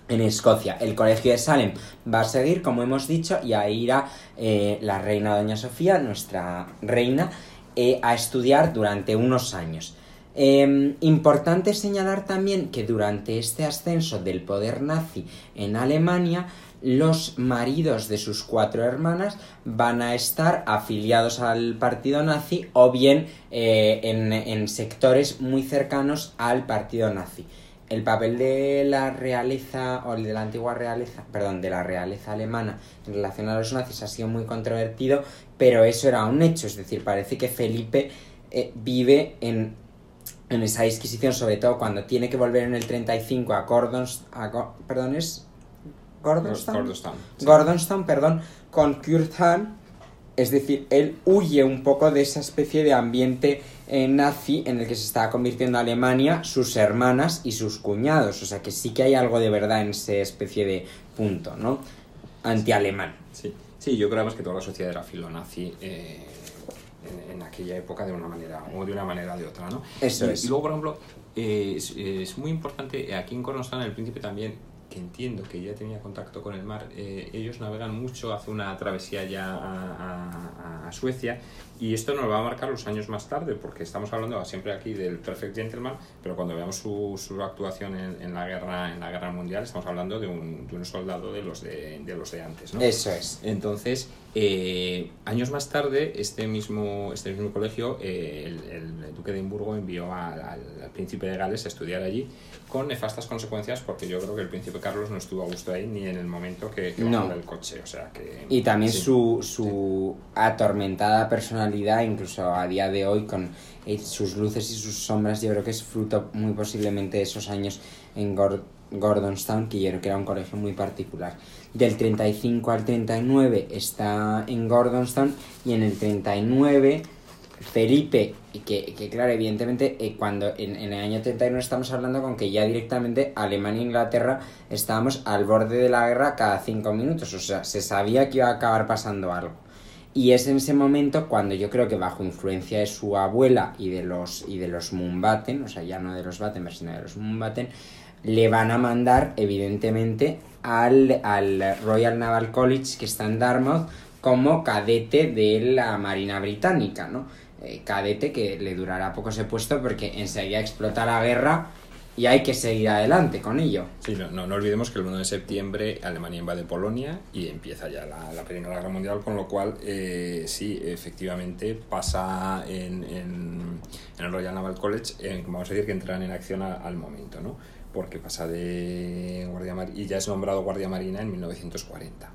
en Escocia. El colegio de Salem va a seguir, como hemos dicho, y ahí irá eh, la reina Doña Sofía, nuestra reina, eh, a estudiar durante unos años. Eh, importante señalar también que durante este ascenso del poder nazi en Alemania, los maridos de sus cuatro hermanas van a estar afiliados al partido nazi o bien eh, en, en sectores muy cercanos al partido nazi. el papel de la realeza, o de la antigua realeza, perdón, de la realeza alemana en relación a los nazis ha sido muy controvertido, pero eso era un hecho, es decir, parece que Felipe eh, vive en, en esa disquisición, sobre todo cuando tiene que volver en el 35 a Gordon, a, perdón, es Gordonstown, Gordonstown, sí. Gordonstown, perdón, con Kurt Hahn, es decir, él huye un poco de esa especie de ambiente eh, nazi en el que se estaba convirtiendo Alemania, sus hermanas y sus cuñados. O sea que sí que hay algo de verdad en esa especie de punto, ¿no? Anti-alemán. Sí, sí, yo creo además que toda la sociedad era filonazi eh, en, en aquella época de una manera o de una manera o de otra, ¿no? Eso y, es. Y luego, por ejemplo, eh, es, es muy importante, eh, aquí en Cornostán el príncipe también, que entiendo que ya tenía contacto con el mar, eh, ellos navegan mucho, hace una travesía ya a, Suecia y esto nos va a marcar los años más tarde, porque estamos hablando siempre aquí del Perfect Gentleman, pero cuando veamos su, su actuación en, en la guerra en la guerra mundial, estamos hablando de un, de un soldado de los de, de los de antes, ¿no? Eso es. Entonces, eh, años más tarde, este mismo, este mismo colegio, eh, el, el duque de Edimburgo envió al, al- al príncipe de Gales a estudiar allí con nefastas consecuencias porque yo creo que el príncipe Carlos no estuvo a gusto ahí ni en el momento que, que No. del coche. O sea que, Y también sí. su, su atormentada personalidad, incluso a día de hoy, con eh, sus luces y sus sombras, yo creo que es fruto muy posiblemente de esos años en Gor- Gordonstown, que yo creo que era un colegio muy particular. Del 35 al 39 está en Gordonstown y en el 39 Felipe, que claro, evidentemente, eh, cuando en, en el año 39 estamos hablando con que ya directamente Alemania e Inglaterra estábamos al borde de la guerra cada cinco minutos, o sea, se sabía que iba a acabar pasando algo. Y es en ese momento cuando yo creo que bajo influencia de su abuela y de los, y de los Mumbaten, o sea, ya no de los Battenberg, sino de los Mumbaten, le van a mandar, evidentemente, al, al Royal Naval College, que está en Dartmouth, como cadete de la Marina Británica, ¿no? Eh, cadete que le durará poco ese puesto porque enseguida explota la guerra y hay que seguir adelante con ello. Sí, no, no, olvidemos que el 1 de septiembre Alemania invade Polonia y empieza ya la, la Primera Guerra Mundial, con lo cual eh, sí, efectivamente pasa en, en, en el Royal Naval College, en- vamos a decir que entran en acción al momento, ¿no? Porque pasa de Guardia Mar y ya es nombrado Guardia Marina en 1940.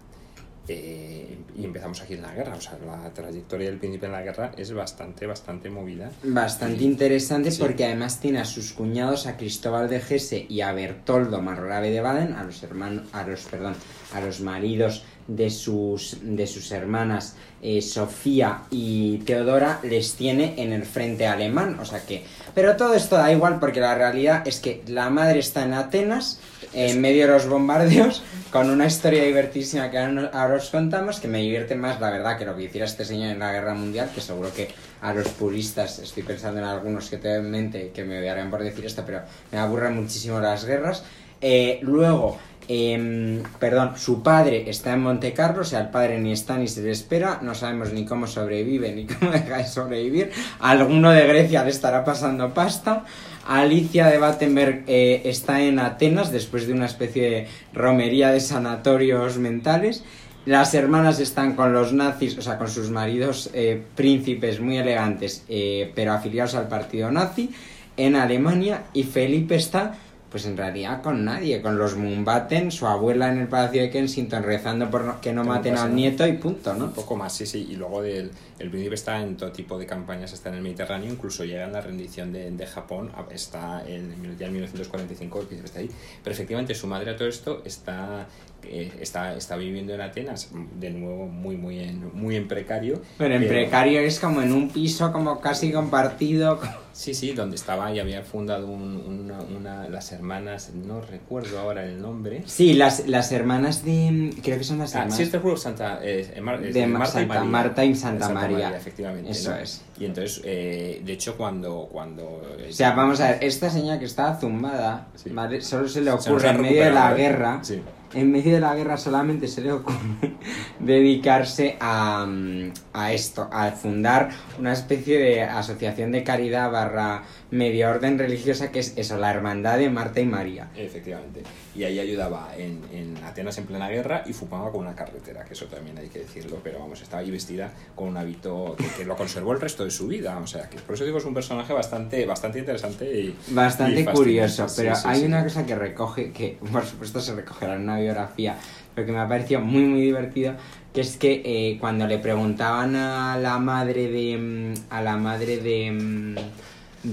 Eh, y empezamos aquí en la guerra, o sea, la trayectoria del príncipe en la guerra es bastante, bastante movida. Bastante interesante Sí. porque además tiene a sus cuñados, a Cristóbal de Hesse y a Bertoldo Margrave de Baden, a los hermanos, a los, perdón, a los maridos de sus, de sus hermanas eh, Sofía y Teodora, les tiene en el frente alemán, o sea que... Pero todo esto da igual porque la realidad es que la madre está en Atenas, en medio de los bombardeos, con una historia divertísima que ahora, os contamos, que me divierte más, la verdad, que lo que hiciera este señor en la guerra mundial, que seguro que a los puristas, estoy pensando en algunos que tengo en mente que me odiarán por decir esto, pero me aburren muchísimo las guerras. Eh, luego, em, perdón, su padre está en Monte Carlo, o sea, el padre ni está ni se le espera, no sabemos ni cómo sobrevive ni <laughs> cómo deja de sobrevivir. Alguno de Grecia le estará pasando pasta. Alicia de Battenberg eh, está en Atenas después de una especie de romería de sanatorios mentales. Las hermanas están con los nazis, o sea, con sus maridos eh, príncipes muy elegantes, eh, pero afiliados al partido nazi en Alemania. Y Felipe está, pues en realidad con nadie, con los Mumbaten, su abuela en el Palacio de Kensington rezando por que no Que maten pase al nieto y punto, ¿no? Un poco más, sí, sí. Y luego del, el príncipe está en todo tipo de campañas, está en el Mediterráneo, incluso llega en la rendición de, de Japón, está en, ya en 1945, el príncipe está ahí. Pero efectivamente su madre a todo esto está, eh, está, está viviendo en Atenas, de nuevo muy, muy en, muy en precario. Pero en pero- precario es como en un piso como casi compartido. Sí, sí, donde estaba y había fundado un- una, una- las hermanas, no recuerdo ahora el nombre. Sí, las, las hermanas de... Creo que son las Ah, hermanas. Sisterhood of Santa, eh, Mar- eh, De Marta, y Santa María. Marta y Santa María. efectivamente. Eso ¿no? es. Y entonces, eh, de hecho, cuando... cuando O sea, vamos a ver, esta señora que está zumbada, Sí. Solo se le ocurre en medio de la ¿eh? guerra Sí. En medio de la guerra solamente se le ocurre <laughs> dedicarse a, a esto, a fundar una especie de asociación de caridad barra media orden religiosa que es eso, la hermandad de Marta y María. Efectivamente. Y ahí ayudaba en, en Atenas en plena guerra y fumaba con una carretera, que eso también hay que decirlo, pero vamos, estaba ahí vestida con un hábito que, que lo conservó el resto de su vida. O sea, que por eso digo, es un personaje bastante, bastante interesante y. Bastante y curioso, pero sí, hay sí. una cosa que recoge, que por supuesto se recogerá en una biografía, pero que me ha parecido muy muy divertido, que es que eh, cuando le preguntaban a la madre de mm, a la madre de mm,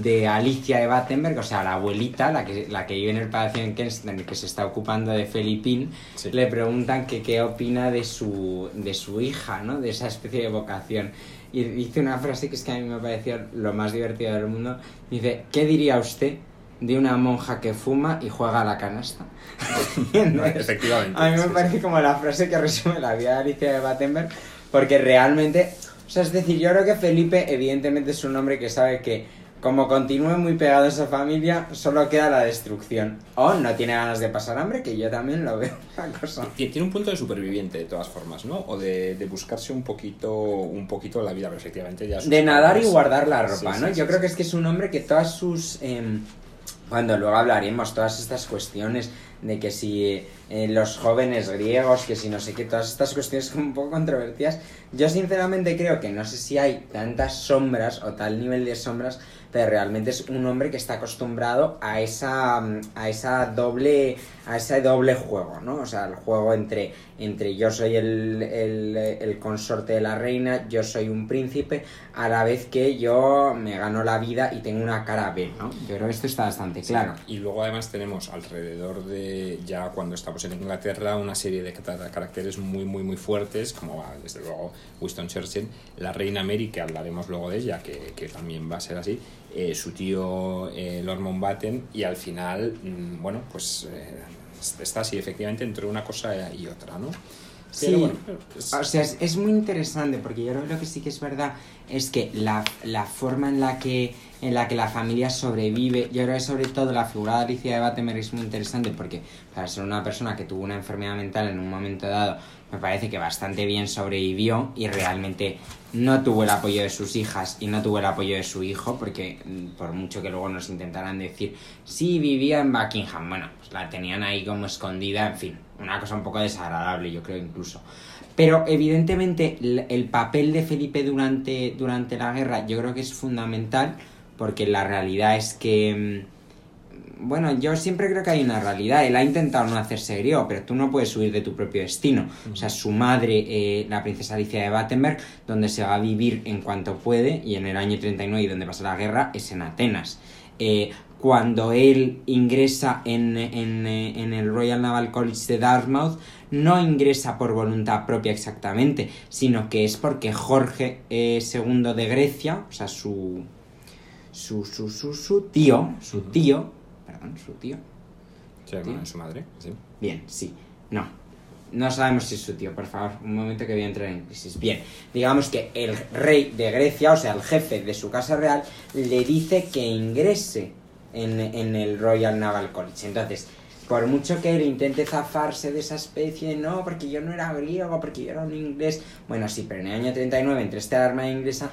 de Alicia de Battenberg, o sea, la abuelita, la que, la que vive en el palacio en Kensington que se está ocupando de Felipín, Sí. le preguntan que qué opina de su, de su hija, ¿no? De esa especie de vocación. Y dice una frase que es que a mí me pareció lo más divertido del mundo. Dice, ¿qué diría usted de una monja que fuma y juega a la canasta? <laughs> Entonces, Efectivamente. a mí me sí, parece como la frase que resume la vida de Alicia de Battenberg, porque realmente, o sea, es decir, yo creo que Felipe evidentemente es un hombre que sabe que como continúe muy pegado a esa familia, solo queda la destrucción. O no tiene ganas de pasar hambre, que yo también lo veo <laughs> una cosa. Tie- Tiene un punto de superviviente de todas formas, ¿no? O de, de buscarse un poquito, un poquito la vida, pero efectivamente ya De nadar y guardar la ropa, sí, ¿no? sí, Yo sí. creo que es que es un hombre que todas sus... em, cuando luego hablaremos, todas estas cuestiones de que si eh, los jóvenes griegos, que si no sé qué, todas estas cuestiones como un poco controvertidas, yo sinceramente creo que no sé si hay tantas sombras o tal nivel de sombras, pero realmente es un hombre que está acostumbrado a esa, a esa doble, a ese doble juego, ¿no? O sea, el juego entre, entre yo soy el, el, el consorte de la reina, yo soy un príncipe, a la vez que yo me gano la vida y tengo una cara B, ¿no? Yo creo que esto está bastante claro. Y luego además tenemos alrededor de, ya cuando estamos en Inglaterra, una serie de caracteres muy, muy, muy fuertes, como ah, desde luego Winston Churchill, la reina Mary, que hablaremos luego de ella, que, que también va a ser así, eh, su tío eh, Lord Mountbatten, y al final, mm, bueno, pues eh, está así, efectivamente, entre una cosa y otra, ¿no? Sí, Pero bueno, es- o sea, es, es muy interesante porque yo creo que sí que es verdad es que la, la forma en la que en la que la familia sobrevive, yo creo que sobre todo la figura de Alicia de Battenberg es muy interesante porque para ser una persona que tuvo una enfermedad mental en un momento dado, me parece que bastante bien sobrevivió y realmente no tuvo el apoyo de sus hijas y no tuvo el apoyo de su hijo porque mm, por mucho que luego nos intentaran decir, sí, vivía en Buckingham, bueno, pues la tenían ahí como escondida, en fin, una cosa un poco desagradable, yo creo incluso. Pero evidentemente el, el papel de Felipe durante, durante la guerra yo creo que es fundamental porque la realidad es que... Bueno, yo siempre creo que hay una realidad. Él ha intentado no hacerse griego, pero tú no puedes huir de tu propio destino. O sea, su madre, eh, la princesa Alicia de Battenberg, donde se va a vivir en cuanto puede, y en el año 39 y donde pasa la guerra, es en Atenas. Eh, cuando él ingresa en, en, eh, en el Royal Naval College de Dartmouth, no ingresa por voluntad propia exactamente, sino que es porque Jorge eh, II de Grecia, o sea, su, su, su, su, su tío, su tío, perdón, su tío, Sí, su madre, sí. Bien, sí. No. No sabemos si es su tío, por favor. Un momento que voy a entrar en crisis. Bien, digamos que el rey de Grecia, o sea, el jefe de su casa real, le dice que ingrese en, en el Royal Naval College. Entonces, por mucho que él intente zafarse de esa especie, no, porque yo no era griego, porque yo era un inglés. Bueno, sí, pero en el año 39 entre esta armada inglesa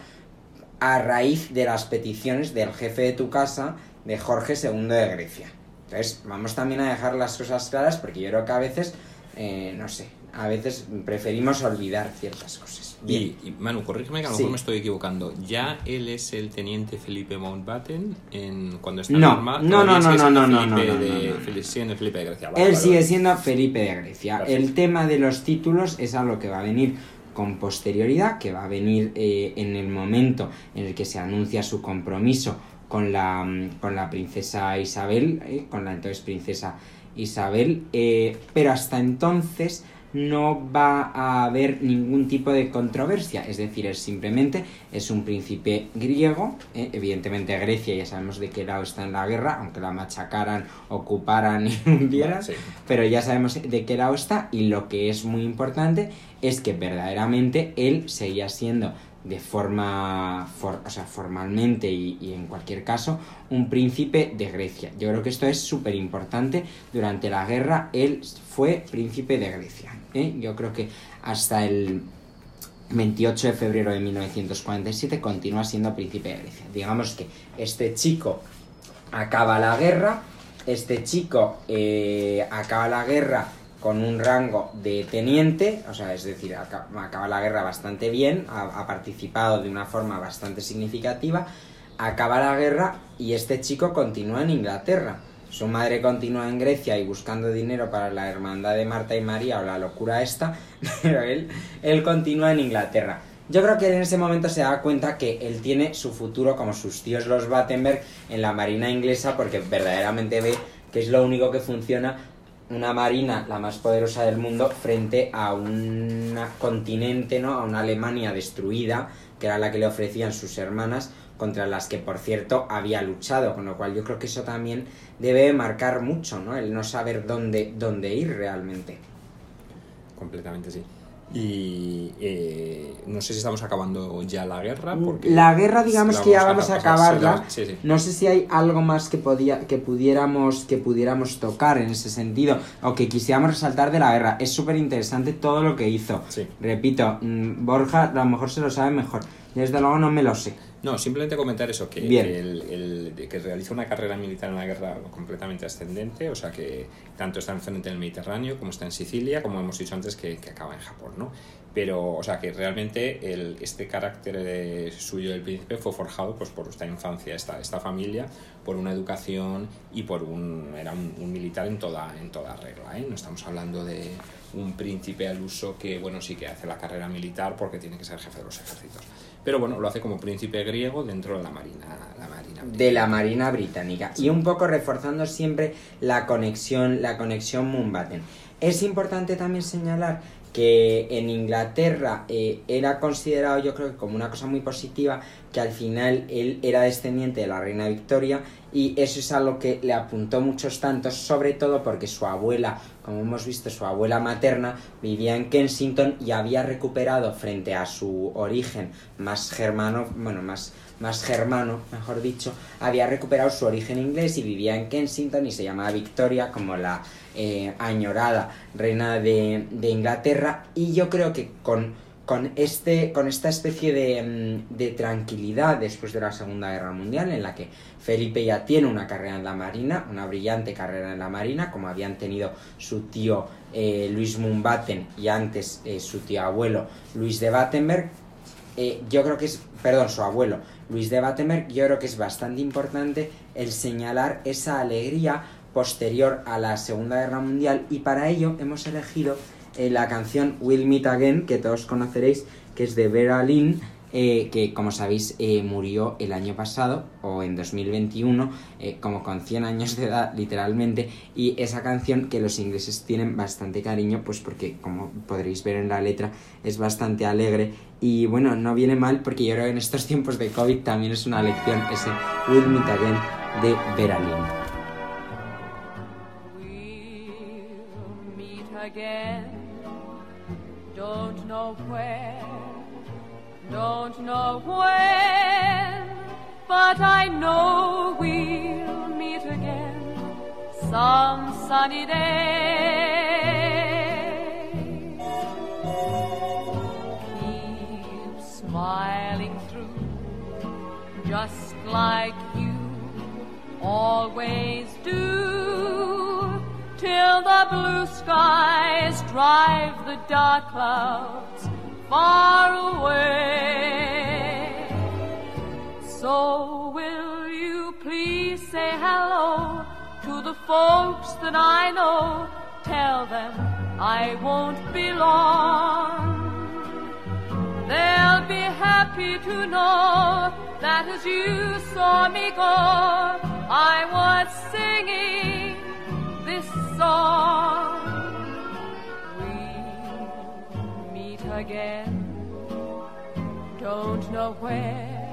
a raíz de las peticiones del jefe de tu casa, de Jorge II de Grecia. Entonces, vamos también a dejar las cosas claras porque yo creo que a veces, eh, no sé, a veces preferimos olvidar ciertas cosas. Bien. Y, y, Manu, corrígeme que a lo Sí. mejor me estoy equivocando. ¿Ya él es el teniente Felipe Mountbatten en, cuando está en No, Norma? no, ¿Todavía no, no, no, no, no, no, de-. Felipe- siendo Felipe de Grecia? Vale, Él vale, sigue siendo Felipe de Grecia. Perfecto. El tema de los títulos es algo que va a venir con posterioridad, que va a venir eh, en el momento en el que se anuncia su compromiso con la, con la princesa Isabel, eh, con la entonces princesa Isabel, eh, pero hasta entonces no va a haber ningún tipo de controversia, es decir, es simplemente es un príncipe griego, eh, evidentemente Grecia ya sabemos de qué lado está en la guerra, aunque la machacaran, ocuparan <laughs> y hundieran, Sí. pero ya sabemos de qué lado está y lo que es muy importante es que verdaderamente él seguía siendo de forma, o sea, formalmente y, en cualquier caso, un príncipe de Grecia. Yo creo que esto es súper importante. Durante la guerra él fue príncipe de Grecia. ¿eh? Yo creo que hasta el 28 de febrero de 1947 continúa siendo príncipe de Grecia. Digamos que este chico acaba la guerra, este chico eh, acaba la guerra con un rango de teniente, o sea, es decir, acaba la guerra bastante bien, ha, participado de una forma bastante significativa, acaba la guerra y este chico continúa en Inglaterra. Su madre continúa en Grecia y buscando dinero para la hermandad de Marta y María o la locura esta, <laughs> pero él, él continúa en Inglaterra. Yo creo que en ese momento se da cuenta que él tiene su futuro como sus tíos los Battenberg en la marina inglesa porque verdaderamente ve que es lo único que funciona una marina la más poderosa del mundo frente a un continente, ¿no? A una Alemania destruida, que era la que le ofrecían sus hermanas, contra las que, por cierto, había luchado, con lo cual yo creo que eso también debe marcar mucho, ¿no? El no saber dónde, dónde ir realmente. Completamente sí. Y eh, no sé si estamos acabando ya la guerra. Porque la guerra, digamos que ya vamos a acabarla. No sé si hay algo más que, podía, que, pudiéramos, que pudiéramos tocar en ese sentido o que quisiéramos resaltar de la guerra. Es súper interesante todo lo que hizo. Repito, mm, Borja a lo mejor se lo sabe mejor. Desde luego no me lo sé. No, simplemente comentar eso, que, el, que realiza una carrera militar en la guerra completamente ascendente, o sea que tanto está en frente del Mediterráneo como está en Sicilia, como hemos dicho antes que, acaba en Japón, ¿no? Pero, o sea que realmente el, este carácter suyo del príncipe fue forjado pues, por esta infancia, esta, esta familia, por una educación y por un... era un, militar en toda, en toda regla, ¿eh? No estamos hablando de un príncipe al uso que, bueno, sí que hace la carrera militar porque tiene que ser jefe de los ejércitos pero bueno, lo hace como príncipe griego dentro de la marina, marina de la marina británica y un poco reforzando siempre la conexión, la conexión Mumbaten. Es importante también señalar que en Inglaterra eh, era considerado yo creo que como una cosa muy positiva que al final él era descendiente de la reina Victoria y eso es algo que le apuntó muchos tantos, sobre todo porque su abuela, como hemos visto, su abuela materna vivía en Kensington y había recuperado frente a su origen más germano, bueno, más, más germano, mejor dicho, había recuperado su origen inglés y vivía en Kensington y se llamaba Victoria como la eh, añorada reina de, Inglaterra y yo creo que con con, este, con esta especie de, mm, de, tranquilidad después de la Segunda Guerra Mundial, en la que Felipe ya tiene una carrera en la Marina, una brillante carrera en la Marina, como habían tenido su tío eh, Luis Mumbaten y antes eh, su tío abuelo Luis de Battenberg. Yo creo que es, perdón, su abuelo Luis de Battenberg, yo creo que es bastante importante el señalar esa alegría posterior a la Segunda Guerra Mundial y para ello hemos elegido eh, la canción Will Meet Again, que todos conoceréis, que es de Vera Lynn, eh, que como sabéis eh, murió el año pasado o en 2021, como con 100 años de edad literalmente, y esa canción que los ingleses tienen bastante cariño, pues porque como podréis ver en la letra es bastante alegre y bueno, no viene mal porque yo creo que en estos tiempos de COVID también es una lección ese Will Meet Again de Vera Lynn. Don't know where, don't know when, but I know we'll meet again some sunny day. Keep smiling through, just like you always do till the blue skies drive the dark clouds far away. So will you please say hello to the folks that I know? Tell them I won't be long. They'll be happy to know that as you saw me go, I was singing this song. Again. Don't know where,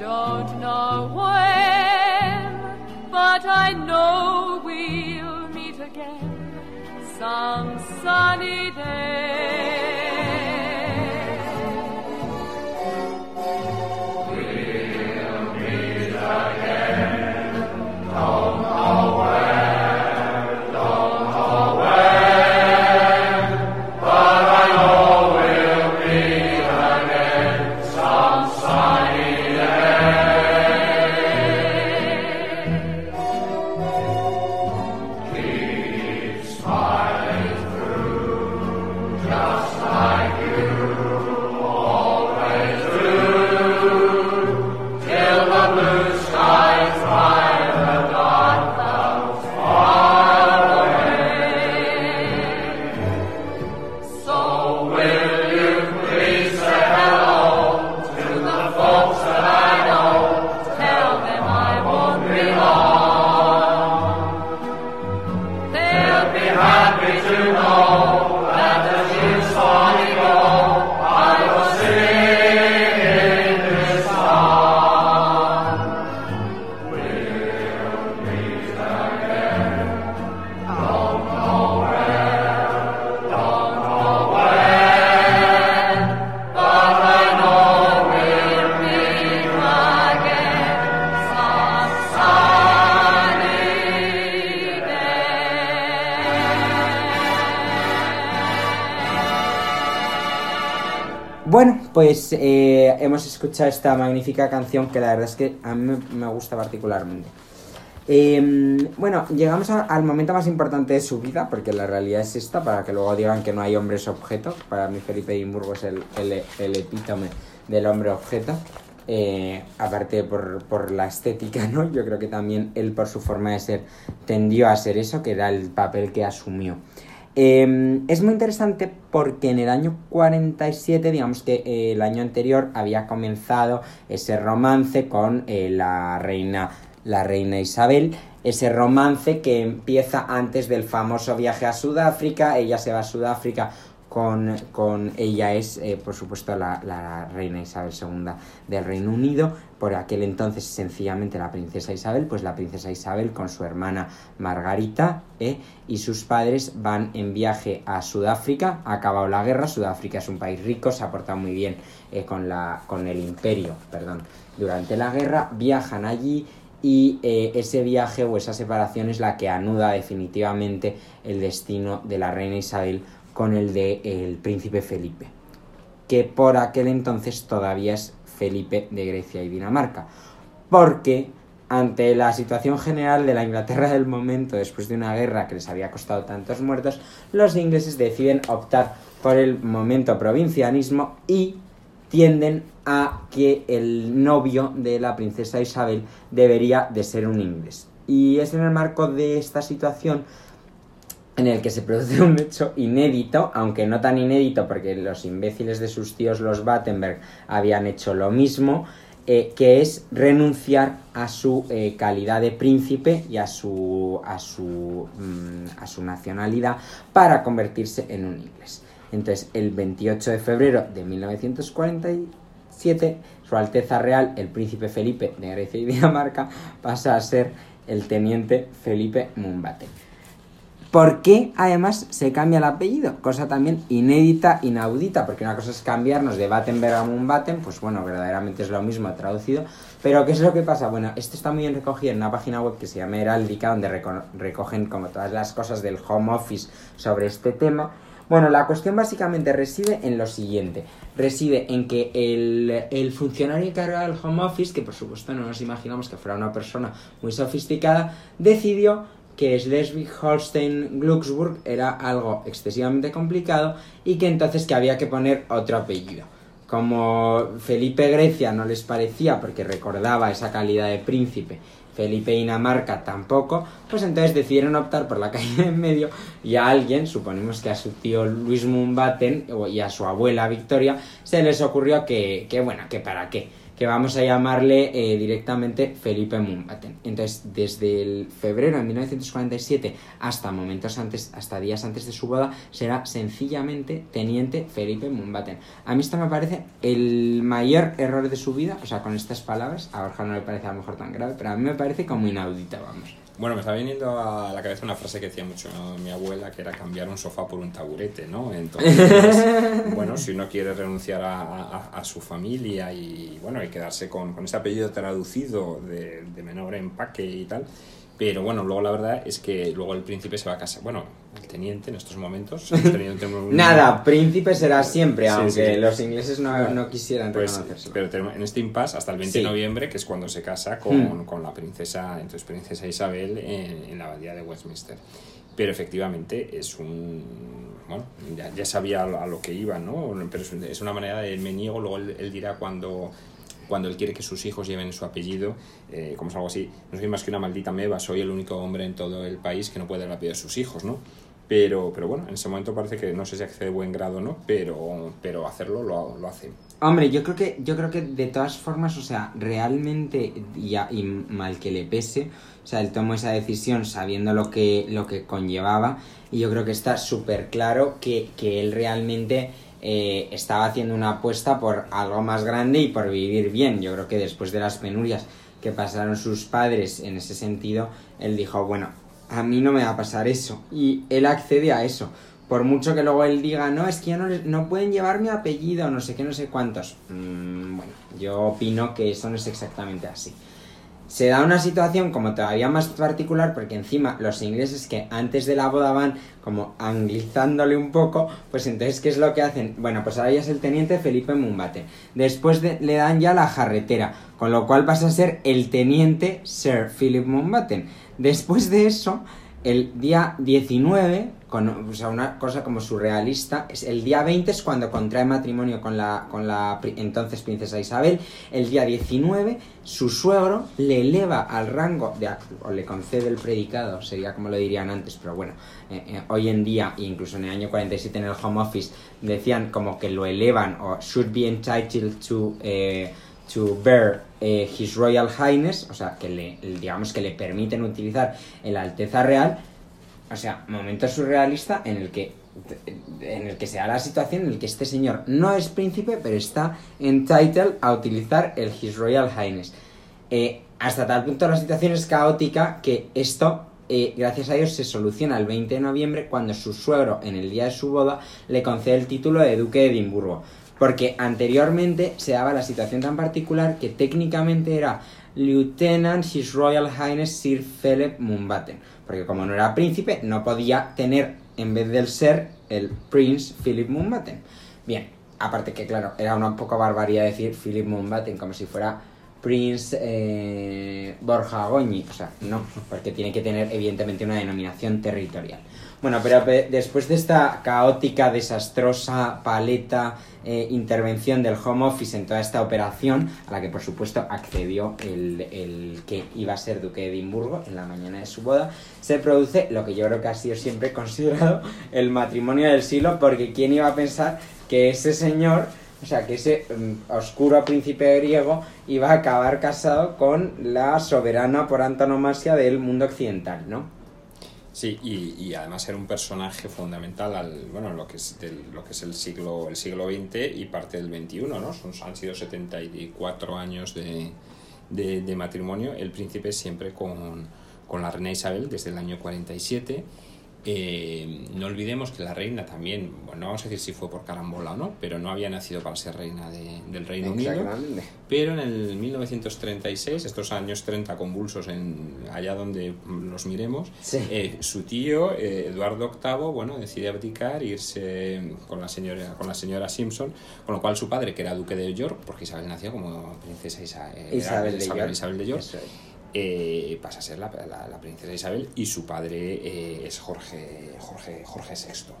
don't know when, but I know we'll meet again some sunny day. Pues eh, hemos escuchado esta magnífica canción que la verdad es que a mí me gusta particularmente. Em, bueno, llegamos al momento más importante de su vida, porque la realidad es esta, para que luego digan que no hay hombres objeto. Para mí Felipe Edimburgo es el, el, epítome del hombre objeto. Eh, aparte por, por, la estética, ¿no? Yo creo que también él por su forma de ser tendió a ser eso, que era el papel que asumió. Em, es muy interesante porque en el año 47, digamos que eh, el año anterior había comenzado ese romance con eh, la reina la reina Isabel, ese romance que empieza antes del famoso viaje a Sudáfrica, ella se va a Sudáfrica con, con ella es, eh, por supuesto, la, reina Isabel II del Reino Unido, por aquel entonces sencillamente la princesa Isabel, pues la princesa Isabel con su hermana Margarita eh, y sus padres van en viaje a Sudáfrica, ha acabado la guerra, Sudáfrica es un país rico, se ha portado muy bien eh, con, la, con el imperio, perdón, durante la guerra, viajan allí y ese viaje o esa separación es la que anuda definitivamente el destino de la reina Isabel con el de el príncipe Felipe, que por aquel entonces todavía es Felipe de Grecia y Dinamarca, porque ante la situación general de la Inglaterra del momento, después de una guerra que les había costado tantos muertos, los ingleses deciden optar por el momento provincianismo y tienden a que el novio de la princesa Isabel debería de ser un inglés. Y es en el marco de esta situación en el que se produce <laughs> un hecho inédito, aunque no tan inédito porque los imbéciles de sus tíos los Battenberg habían hecho lo mismo, eh, que es renunciar a su eh, calidad de príncipe y a su, a, su, mm, a su nacionalidad para convertirse en un inglés. Entonces, el 28 de febrero de 1947, Su Alteza Real, el príncipe Felipe de Grecia y Dinamarca, pasa a ser el teniente Felipe Mumbaten. ¿Por qué además se cambia el apellido? Cosa también inédita, inaudita, porque una cosa es cambiarnos de Battenberg a Mumbaten, pues bueno, verdaderamente es lo mismo traducido. Pero ¿qué es lo que pasa? Bueno, esto está muy bien recogido en una página web que se llama Heráldica, donde recogen como todas las cosas del home office sobre este tema. Bueno, la cuestión básicamente reside en lo siguiente. Reside en que el, funcionario encargado del home office, que por supuesto no nos imaginamos que fuera una persona muy sofisticada, decidió que Schleswig-Holstein-Glucksburg era algo excesivamente complicado y que entonces que había que poner otro apellido. Como Felipe Grecia no les parecía porque recordaba esa calidad de príncipe Felipe Dinamarca tampoco, pues entonces decidieron optar por la <laughs> calle en medio y a alguien, suponemos que a su tío Luis Mumbaten y a su abuela Victoria, se les ocurrió que, que bueno, que para qué que vamos a llamarle eh, directamente Felipe Mumbaten. Entonces, desde el febrero de 1947 hasta momentos antes, hasta días antes de su boda, será sencillamente Teniente Felipe Mumbaten. A mí esto me parece el mayor error de su vida, o sea, con estas palabras, a Borja no le parece a lo mejor tan grave, pero a mí me parece como inaudita, vamos. Bueno, me está viniendo a la cabeza una frase que decía mucho mi abuela, que era cambiar un sofá por un taburete, ¿no? Entonces, <laughs> bueno, si uno quiere renunciar a, su familia y, bueno, y quedarse con, ese apellido traducido de, de menor empaque y tal, pero bueno, luego la verdad es que luego el príncipe se va a casa. Bueno, el teniente en estos momentos. <laughs> Nada, príncipe será siempre, aunque los ingleses no, quisieran pues, Pero en este impasse hasta el 20 de noviembre, que es cuando se casa con, hmm. con la princesa, entonces princesa Isabel en, la abadía de Westminster. Pero efectivamente es un. Bueno, ya, sabía a lo que iba, ¿no? Pero es una manera de me niego, luego él dirá cuando cuando él quiere que sus hijos lleven su apellido, eh, como es algo así, no soy más que una maldita meba, soy el único hombre en todo el país que no puede dar el apellido de sus hijos, ¿no? Pero, pero bueno, en ese momento parece que no sé si accede de buen grado o no, pero, pero hacerlo lo, lo hace. Hombre, yo creo que yo creo que de todas formas, o sea, realmente y, y mal que le pese, o sea, él tomó esa decisión sabiendo lo que lo que conllevaba y yo creo que está súper claro que, que él realmente eh, estaba haciendo una apuesta por algo más grande y por vivir bien. Yo creo que después de las penurias que pasaron sus padres en ese sentido, él dijo, bueno, a mí no me va a pasar eso. Y él accede a eso. Por mucho que luego él diga, no, es que ya no, no pueden llevar mi apellido, no sé qué, no sé cuántos. Mm, bueno, yo opino que eso no es exactamente así. se da una situación como todavía más particular porque encima los ingleses que antes de la boda van como anglizándole un poco, pues entonces ¿qué es lo que hacen? Bueno, pues ahora ya es el teniente Felipe Mumbate. Después le dan ya la jarretera, con lo cual pasa a ser el teniente Sir Philip Mumbaten. Después de eso, el día 19 con o sea, una cosa como surrealista. Es el día 20 es cuando contrae matrimonio con la, con la entonces princesa Isabel. El día 19 su suegro le eleva al rango de o le concede el predicado, sería como lo dirían antes, pero bueno, eh, eh, hoy en día, incluso en el año 47 en el Home Office, decían como que lo elevan o should be entitled to... Eh, to bear His Royal Highness, o sea, que le, digamos que le permiten utilizar el Alteza Real, o sea, momento surrealista en el que en el que se da la situación en el que este señor no es príncipe, pero está entitled a utilizar el His Royal Highness. Eh, hasta tal punto la situación es caótica que esto, eh, gracias a Dios, se soluciona el 20 de noviembre cuando su suegro, en el día de su boda, le concede el título de Duque de Edimburgo. Porque anteriormente se daba la situación tan particular que técnicamente era Lieutenant His Royal Highness Sir Philip Mountbatten. Porque como no era príncipe, no podía tener, en vez del ser, el Prince Philip Mountbatten. Bien, aparte que, claro, era una poca barbaridad decir Philip Mountbatten como si fuera Prince eh, Borja Goñi. O sea, no, porque tiene que tener, evidentemente, una denominación territorial. Bueno, pero después de esta caótica, desastrosa paleta eh, intervención del Home Office en toda esta operación, a la que por supuesto accedió el, que iba a ser duque de Edimburgo en la mañana de su boda, se produce lo que yo creo que ha sido siempre considerado el matrimonio del siglo, porque ¿quién iba a pensar que ese señor, o sea, que ese mm, oscuro príncipe griego iba a acabar casado con la soberana por antonomasia del mundo occidental, ¿no? Sí, y, y, además era un personaje fundamental al, bueno, lo que es del, lo que es el siglo el siglo XX y parte del XXI, ¿no? Son, han sido 74 años de, de, de matrimonio. El príncipe siempre con, con la reina Isabel desde el año 47 eh, no olvidemos que la reina también, bueno, no vamos a decir si fue por carambola o no, pero no había nacido para ser reina del Reino Unido. Pero en el 1936, estos años 30 convulsos en allá donde los miremos, eh, su tío, eh, Eduardo VIII, bueno, decide abdicar e irse con la, señora, con la señora Simpson, con lo cual su padre, que era duque de York, porque Isabel nació como princesa Isabel, de York, eh, pasa a ser la, la, princesa Isabel y su padre eh, es Jorge, Jorge, Jorge VI.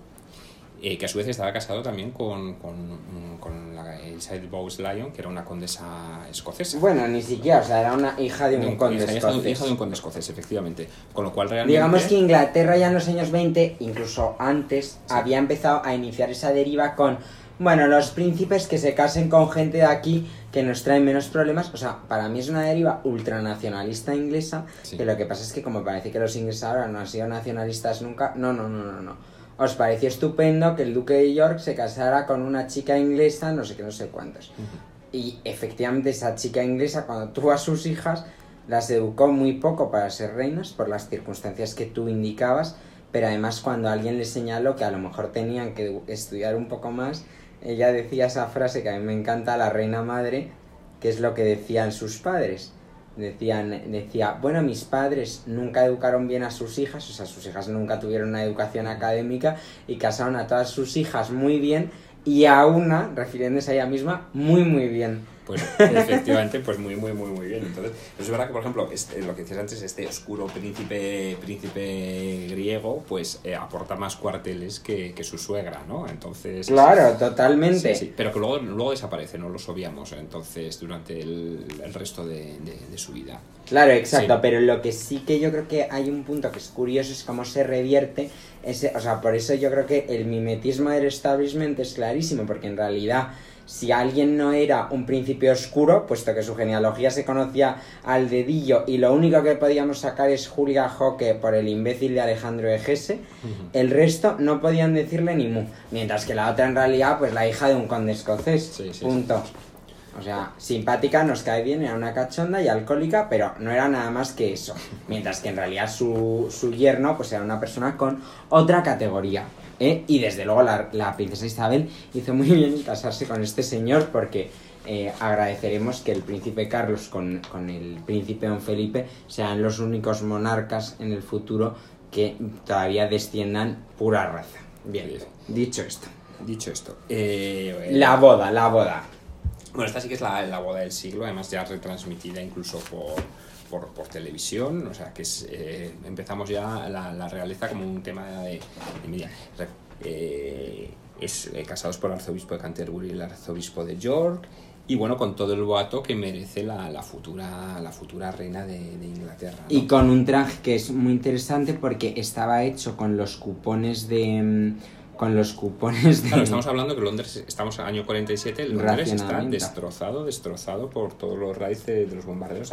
Eh, que a su vez estaba casado también con, con, con la Elizabeth Bowes Lyon, que era una condesa escocesa. Bueno, ni siquiera, o sea, era una hija de un, conde escocés. Hija de un conde escocés, efectivamente. Con lo cual realmente... Digamos que Inglaterra ya en los años 20, incluso antes, había empezado a iniciar esa deriva con bueno, los príncipes que se casen con gente de aquí que nos traen menos problemas. O sea, para mí es una deriva ultranacionalista inglesa. Que lo que pasa es que, como parece que los ingleses ahora no han sido nacionalistas nunca. No, no, no, no, no. Os pareció estupendo que el duque de York se casara con una chica inglesa, no sé qué, no sé cuántos. Y efectivamente, esa chica inglesa, cuando tuvo a sus hijas, las educó muy poco para ser reinas por las circunstancias que tú indicabas. Pero además, cuando alguien les señaló que a lo mejor tenían que estudiar un poco más, ella decía esa frase que a mí me encanta, la reina madre, que es lo que decían sus padres. Decían, decía, bueno, mis padres nunca educaron bien a sus hijas, o sea, sus hijas nunca tuvieron una educación académica y casaron a todas sus hijas muy bien y a una, refiriéndose a ella misma, muy, muy bien. Pues efectivamente, pues muy, muy, muy, muy bien. Entonces, es verdad que, por ejemplo, este, lo que decías antes, este oscuro príncipe, príncipe griego, pues eh, aporta más cuarteles que, que, su suegra, ¿no? Entonces... Claro, totalmente. Sí, sí, pero que luego, luego desaparece, no los obviamos, entonces, durante el, el resto de, de, su vida. Claro, exacto, pero lo que sí que yo creo que hay un punto que es curioso es cómo se revierte ese, o sea, por eso yo creo que el mimetismo del establishment es clarísimo, porque en realidad si alguien no era un príncipe oscuro, puesto que su genealogía se conocía al dedillo y lo único que podíamos sacar es Julia Joque por el imbécil de Alejandro Egese, el resto no podían decirle ni mu. Mientras que la otra en realidad, pues la hija de un conde escocés. punto. O sea, simpática, nos cae bien, era una cachonda y alcohólica, pero no era nada más que eso. Mientras que en realidad su, su yerno, pues era una persona con otra categoría. ¿Eh? Y desde luego la, princesa Isabel hizo muy bien en casarse con este señor porque eh, agradeceremos que el príncipe Carlos con, con el príncipe Don Felipe sean los únicos monarcas en el futuro que todavía desciendan pura raza. Bien, Bien. dicho esto. Dicho esto, eh, La boda, la boda. Bueno, esta sí que es la, la boda del siglo, además ya retransmitida incluso por, por, por televisión, o sea que es, eh, empezamos ya la, la realeza como un tema de, eh, es eh, casados por el arzobispo de Canterbury y el arzobispo de York, y bueno, con todo el boato que merece la, la futura, la futura reina de, Inglaterra. Y con un traje que es muy interesante porque estaba hecho con los cupones de... Con los cupones de... Claro, estamos hablando que Londres, estamos en año 47, el Londres está destrozado, destrozado por todos los raíces de, los bombardeos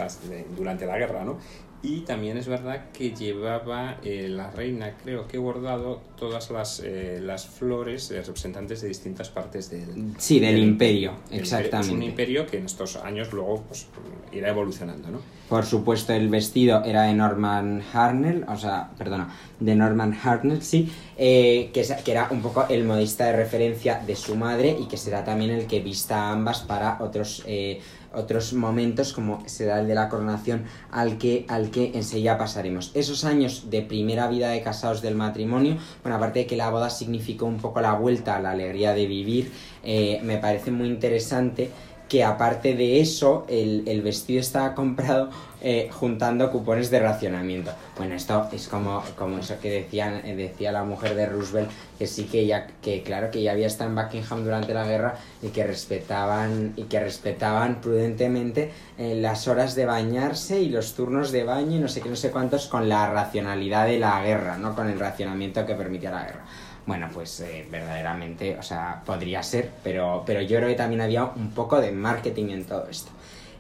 durante la guerra, ¿no? Y también es verdad que llevaba eh, la reina, creo que bordado, todas las, eh, las flores eh, representantes de distintas partes del, Sí, del imperio, Del exactamente. Es un imperio que en estos años luego pues, irá evolucionando, ¿no? Por supuesto, el vestido era de Norman Hartnell, o sea, perdona, de Norman Hartnell, sí, eh, que, es- que era un poco el modista de referencia de su madre y que será también el que vista ambas para otros, eh, otros momentos, como será el de la coronación, al que, al que enseguida pasaremos. Esos años de primera vida de casados del matrimonio, bueno, aparte de que la boda significó un poco la vuelta a la alegría de vivir, eh, me parece muy interesante que aparte de eso, el, el vestido estaba comprado eh, juntando cupones de racionamiento. Bueno, esto es como, como eso que decían, eh, decía la mujer de Roosevelt, que sí que ya, que claro, que ya había estado en Buckingham durante la guerra y que respetaban, y que respetaban prudentemente eh, las horas de bañarse y los turnos de baño y no sé qué, no sé cuántos con la racionalidad de la guerra, ¿no? Con el racionamiento que permitía la guerra. Bueno, pues verdaderamente, o sea, podría ser, pero, pero yo creo que también había un poco de marketing en todo esto.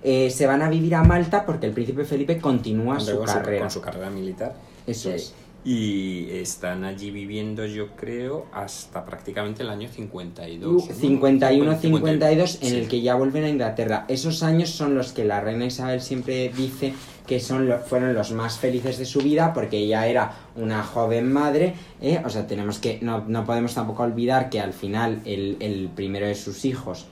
Eh, se van a vivir a Malta porque el príncipe Felipe continúa su carrera. con su carrera militar. Eso es. Y están allí viviendo, yo creo, hasta prácticamente el año 52. ¿no? 51-52 en Sí. el que ya vuelven a Inglaterra. Esos años son los que la reina Isabel siempre dice que son lo- fueron los más felices de su vida porque ella era una joven madre. ¿eh? O sea, tenemos que no, no podemos tampoco olvidar que al final el, el primero de sus hijos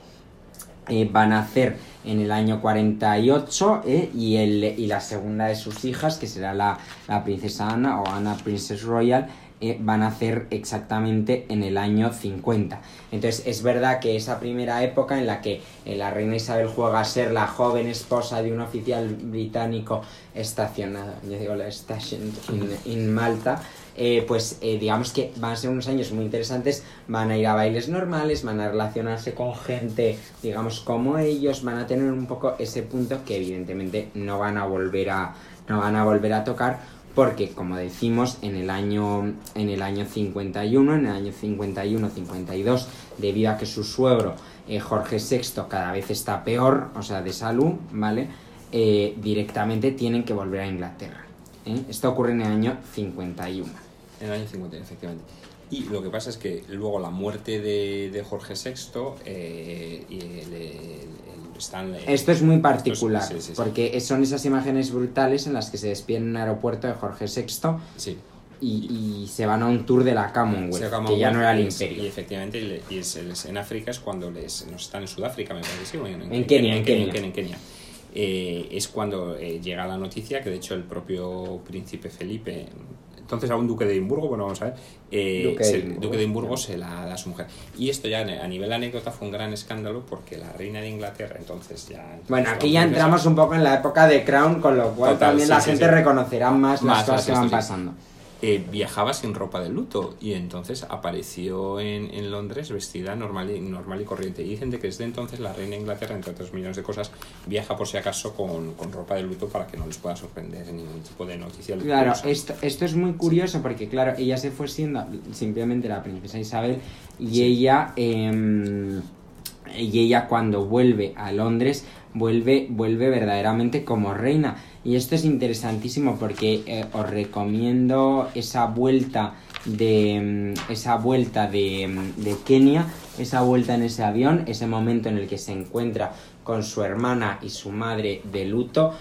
eh, va a nacer en el año 48 eh, y, el, y la segunda de sus hijas, que será la, la princesa Ana o Ana Princess Royal, eh, va a nacer exactamente en el año 50. Entonces es verdad que esa primera época en la que eh, la reina Isabel juega a ser la joven esposa de un oficial británico estacionado, yo digo la stationed in, in Malta, eh, pues eh, digamos que van a ser unos años muy interesantes, van a ir a bailes normales, van a relacionarse con gente, digamos, como ellos, van a tener un poco ese punto que evidentemente no van a volver a, no van a, volver a tocar porque como decimos en el año en el año 51 en el año 51 52 debido a que su suegro eh, Jorge VI cada vez está peor o sea de salud vale directamente tienen que volver a Inglaterra esto ocurre en el año 51 En el año 50, efectivamente. Y lo que pasa es que luego la muerte de, de Jorge VI eh, y el, el- Stanley- Esto es muy esto es- particular, sí, sí, sí. porque son esas imágenes brutales en las que se despide en un aeropuerto de Jorge VI Sí. y, y se van a un tour de la Commonwealth, Se acaba que ya no era el imperio. Y efectivamente, y es, es- en África es cuando les, no están en Sudáfrica, me parece, sí, o en, En Kenia, en Kenia. en Kenia. Eh, es cuando eh, llega la noticia que de hecho el propio príncipe Felipe, entonces a un duque de Edimburgo, bueno, vamos a ver, eh, Duque de se- Edimburgo, duque de Edimburgo sí. se la da a su mujer. Y esto ya a nivel anécdota fue un gran escándalo porque la reina de Inglaterra, entonces ya... Bueno, aquí ya entramos un poco en la época de Crown, con lo cual Total, también sí, la sí, gente reconocerá más, Más las cosas que van pasando. Eh, viajaba sin ropa de luto y entonces apareció en, en Londres vestida normal y, normal y corriente. Y dicen de que desde entonces la reina de Inglaterra, entre otros millones de cosas, viaja por si acaso con, con ropa de luto para que no les pueda sorprender ningún tipo de noticia. Claro, esto, esto es muy curioso porque, claro, ella se fue siendo simplemente la princesa Isabel y Sí. ella, em, y ella cuando vuelve a Londres, vuelve, vuelve verdaderamente como reina. Y esto es interesantísimo porque eh, os recomiendo esa vuelta de em, esa vuelta de, em, de Kenia, esa vuelta en ese avión, ese momento en el que se encuentra con su hermana y su madre de luto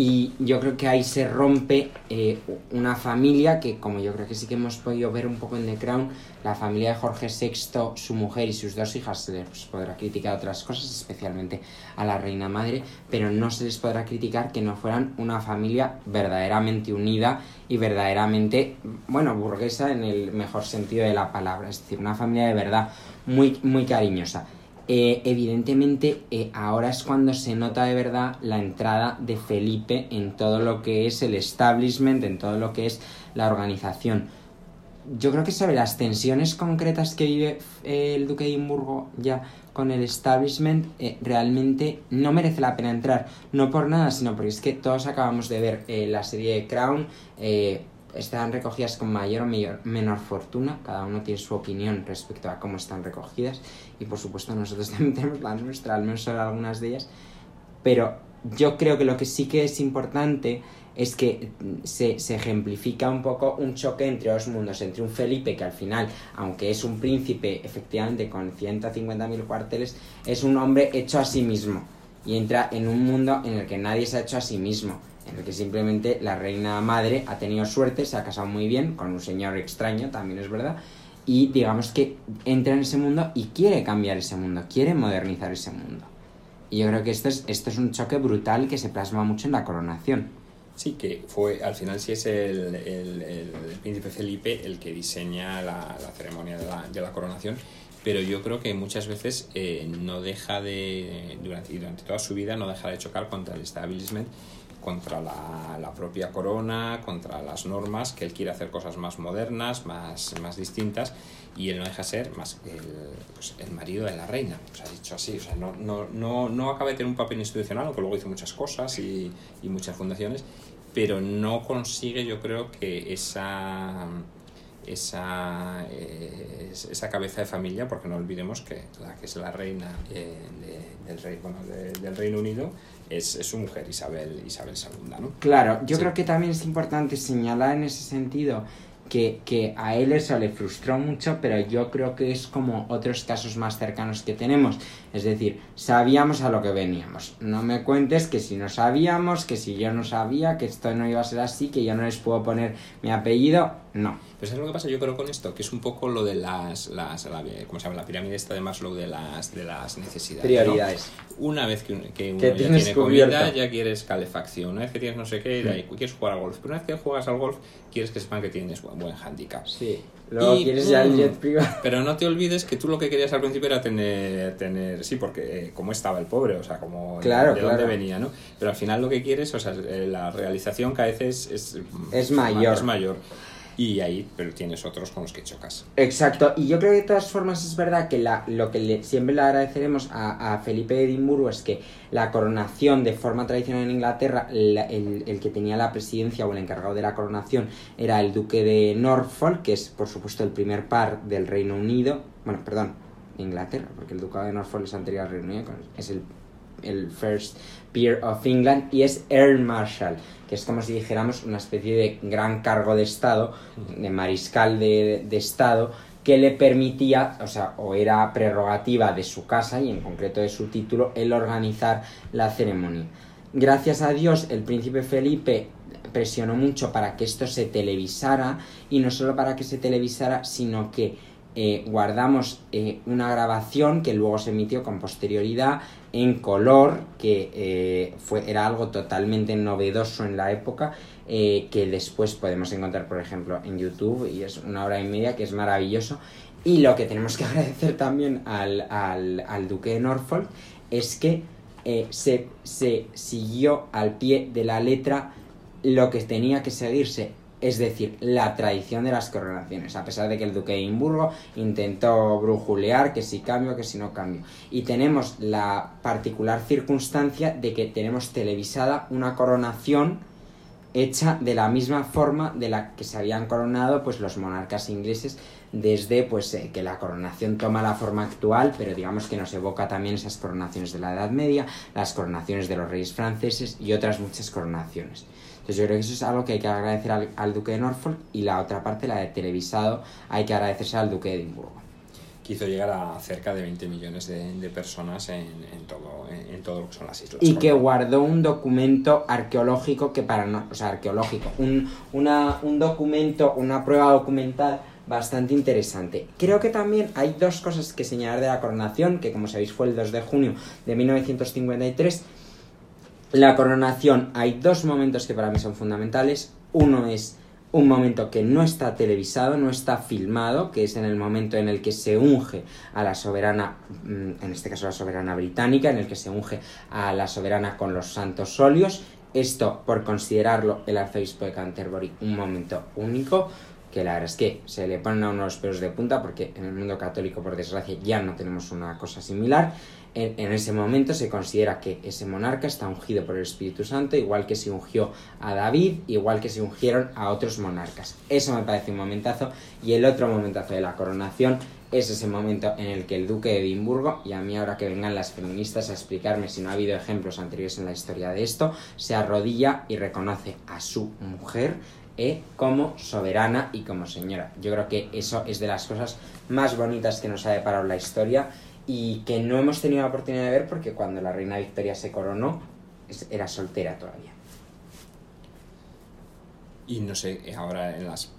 Y yo creo que ahí se rompe eh, una familia que, como yo creo que sí que hemos podido ver un poco en The Crown, la familia de Jorge VI, su mujer y sus dos hijas, se les podrá criticar otras cosas, especialmente a la reina madre, pero no se les podrá criticar que no fueran una familia verdaderamente unida y verdaderamente, bueno, burguesa en el mejor sentido de la palabra, es decir, una familia de verdad muy, muy cariñosa. Eh, evidentemente eh, ahora es cuando se nota de verdad la entrada de Felipe en todo lo que es el establishment, en todo lo que es la organización. Yo creo que sobre las tensiones concretas que vive eh, el duque de Edimburgo ya con el establishment, realmente no merece la pena entrar. No por nada, sino porque es que todos acabamos de ver la serie de Crown están recogidas con mayor o menor fortuna, cada uno tiene su opinión respecto a cómo están recogidas y por supuesto nosotros <laughs> también tenemos la nuestra, al menos sobre algunas de ellas, pero yo creo que lo que sí que es importante es que se, se, ejemplifica un poco un choque entre dos mundos, entre un Felipe que al final, aunque es un príncipe efectivamente con 150.000 cuarteles, es un hombre hecho a sí mismo. Y entra en un mundo en el que nadie se ha hecho a sí mismo en el que simplemente la reina madre ha tenido suerte, se ha casado muy bien con un señor extraño, también es verdad, y digamos que entra en ese mundo y quiere cambiar ese mundo, quiere modernizar ese mundo. Y yo creo que esto es, esto es un choque brutal que se plasma mucho en la coronación. Sí, que fue, al final sí es el, el, príncipe Felipe el que diseña la, la ceremonia de la, de la, coronación, pero yo creo que muchas veces eh, no deja de, durante, durante toda su vida, no deja de chocar contra el establishment contra la, propia corona, contra las normas, que él quiere hacer cosas más modernas, más, más distintas, y él no deja ser más el, pues, el marido de la reina, pues ha dicho así, o sea, no, no, no, no acaba de tener un papel institucional, aunque luego hizo muchas cosas y, y muchas fundaciones, pero no consigue, yo creo, que esa esa, eh, esa cabeza de familia, porque no olvidemos que la que es la reina eh, del, rey, bueno, del Reino Unido es, su mujer, Isabel, Isabel II. ¿no? Claro, yo creo que también es importante señalar en ese sentido que, que, a él eso le frustró mucho, pero yo creo que es como otros casos más cercanos que tenemos. Es decir, sabíamos a lo que veníamos. No me cuentes que si no sabíamos, que si yo no sabía, que esto no iba a ser así, que yo no les puedo poner mi apellido. No. Pues es lo que pasa yo creo con esto, que es un poco lo de las, las la, ¿cómo se llama? La pirámide esta de Maslow de las, de las necesidades. Prioridades. Una vez que, que uno ya tiene comida, ya quieres calefacción. Una vez que tienes no sé qué, mm. quieres jugar al golf. Pero una vez que juegas al golf, quieres que sepan que tienes buen, buen handicap. Sí. Luego quieres ya el jet privado. <laughs> Pero no te olvides que tú lo que querías al principio era tener, tener sí, porque eh, como estaba el pobre, o sea, como claro, de, dónde venía, ¿no? Pero al final lo que quieres, o sea, eh, la realización cada vez es, es, es mayor. Es mayor y ahí pero tienes otros con los que chocas. Exacto, y yo creo que de todas formas es verdad que la, lo que le, siempre le agradeceremos a, Felipe de Edimburgo es que la coronación de forma tradicional en Inglaterra, el, el, que tenía la presidencia o el encargado de la coronación era el duque de Norfolk, que es por supuesto el primer par del Reino Unido, bueno, perdón, Inglaterra, porque el ducado de Norfolk es anterior al Reino Unido, es el, el First Peer of England y es Earl Marshall que es como si dijéramos una especie de gran cargo de Estado, de mariscal de, de Estado, que le permitía, o sea, o era prerrogativa de su casa y en concreto de su título, el organizar la ceremonia. Gracias a Dios, el príncipe Felipe presionó mucho para que esto se televisara y no solo para que se televisara, sino que eh, guardamos eh, una grabación que luego se emitió con posterioridad en color, que eh, fue, era algo totalmente novedoso en la época, que después podemos encontrar, por ejemplo, en YouTube, y es una hora y media, que es maravilloso. Y lo que tenemos que <laughs> agradecer también al, al, al duque de Norfolk es que se, se siguió al pie de la letra lo que tenía que seguirse es decir, la tradición de las coronaciones, a pesar de que el duque de Edimburgo intentó brujulear que si cambio, que si no cambio. Y tenemos la particular circunstancia de que tenemos televisada una coronación hecha de la misma forma de la que se habían coronado pues los monarcas ingleses desde pues eh, que la coronación toma la forma actual pero digamos que nos evoca también esas coronaciones de la Edad Media las coronaciones de los reyes franceses y otras muchas coronaciones entonces yo creo que eso es algo que hay que agradecer al, duque de Norfolk y la otra parte, la de televisado, hay que agradecerse al duque de Edimburgo. que hizo llegar a cerca de 20 millones de, de personas en, en todo, en, en todo lo que son las islas. y que guardó un documento arqueológico que para no, o sea, arqueológico, un, una, un documento, una prueba documental bastante interesante. Creo que también hay dos cosas que señalar de la coronación, que como sabéis fue el 2 de junio de 1953. La coronación, hay dos momentos que para mí son fundamentales. Uno es un momento que no está televisado, no está filmado, que es en el momento en el que se unge a la soberana, mm, en este caso la soberana británica, en el que se unge a la soberana con los santos óleos. Esto por considerarlo el arzobispo de Canterbury un momento único, que la verdad es que se le ponen a uno los pelos de punta porque en el mundo católico, por desgracia, ya no tenemos una cosa similar. En, ese momento se considera que ese monarca está ungido por el Espíritu Santo, igual que se ungió a David, igual que se ungieron a otros monarcas. Eso me parece un momentazo. Y el otro momentazo de la coronación es ese momento en el que el duque de Edimburgo, y a mí ahora que vengan las feministas a explicarme si no ha habido ejemplos anteriores en la historia de esto, se arrodilla y reconoce a su mujer eh, como soberana y como señora. Yo creo que eso es de las cosas más bonitas que nos ha deparado la historia y que no hemos tenido la oportunidad de ver porque cuando la reina Victoria se coronó era soltera todavía. Y no sé, ahora en las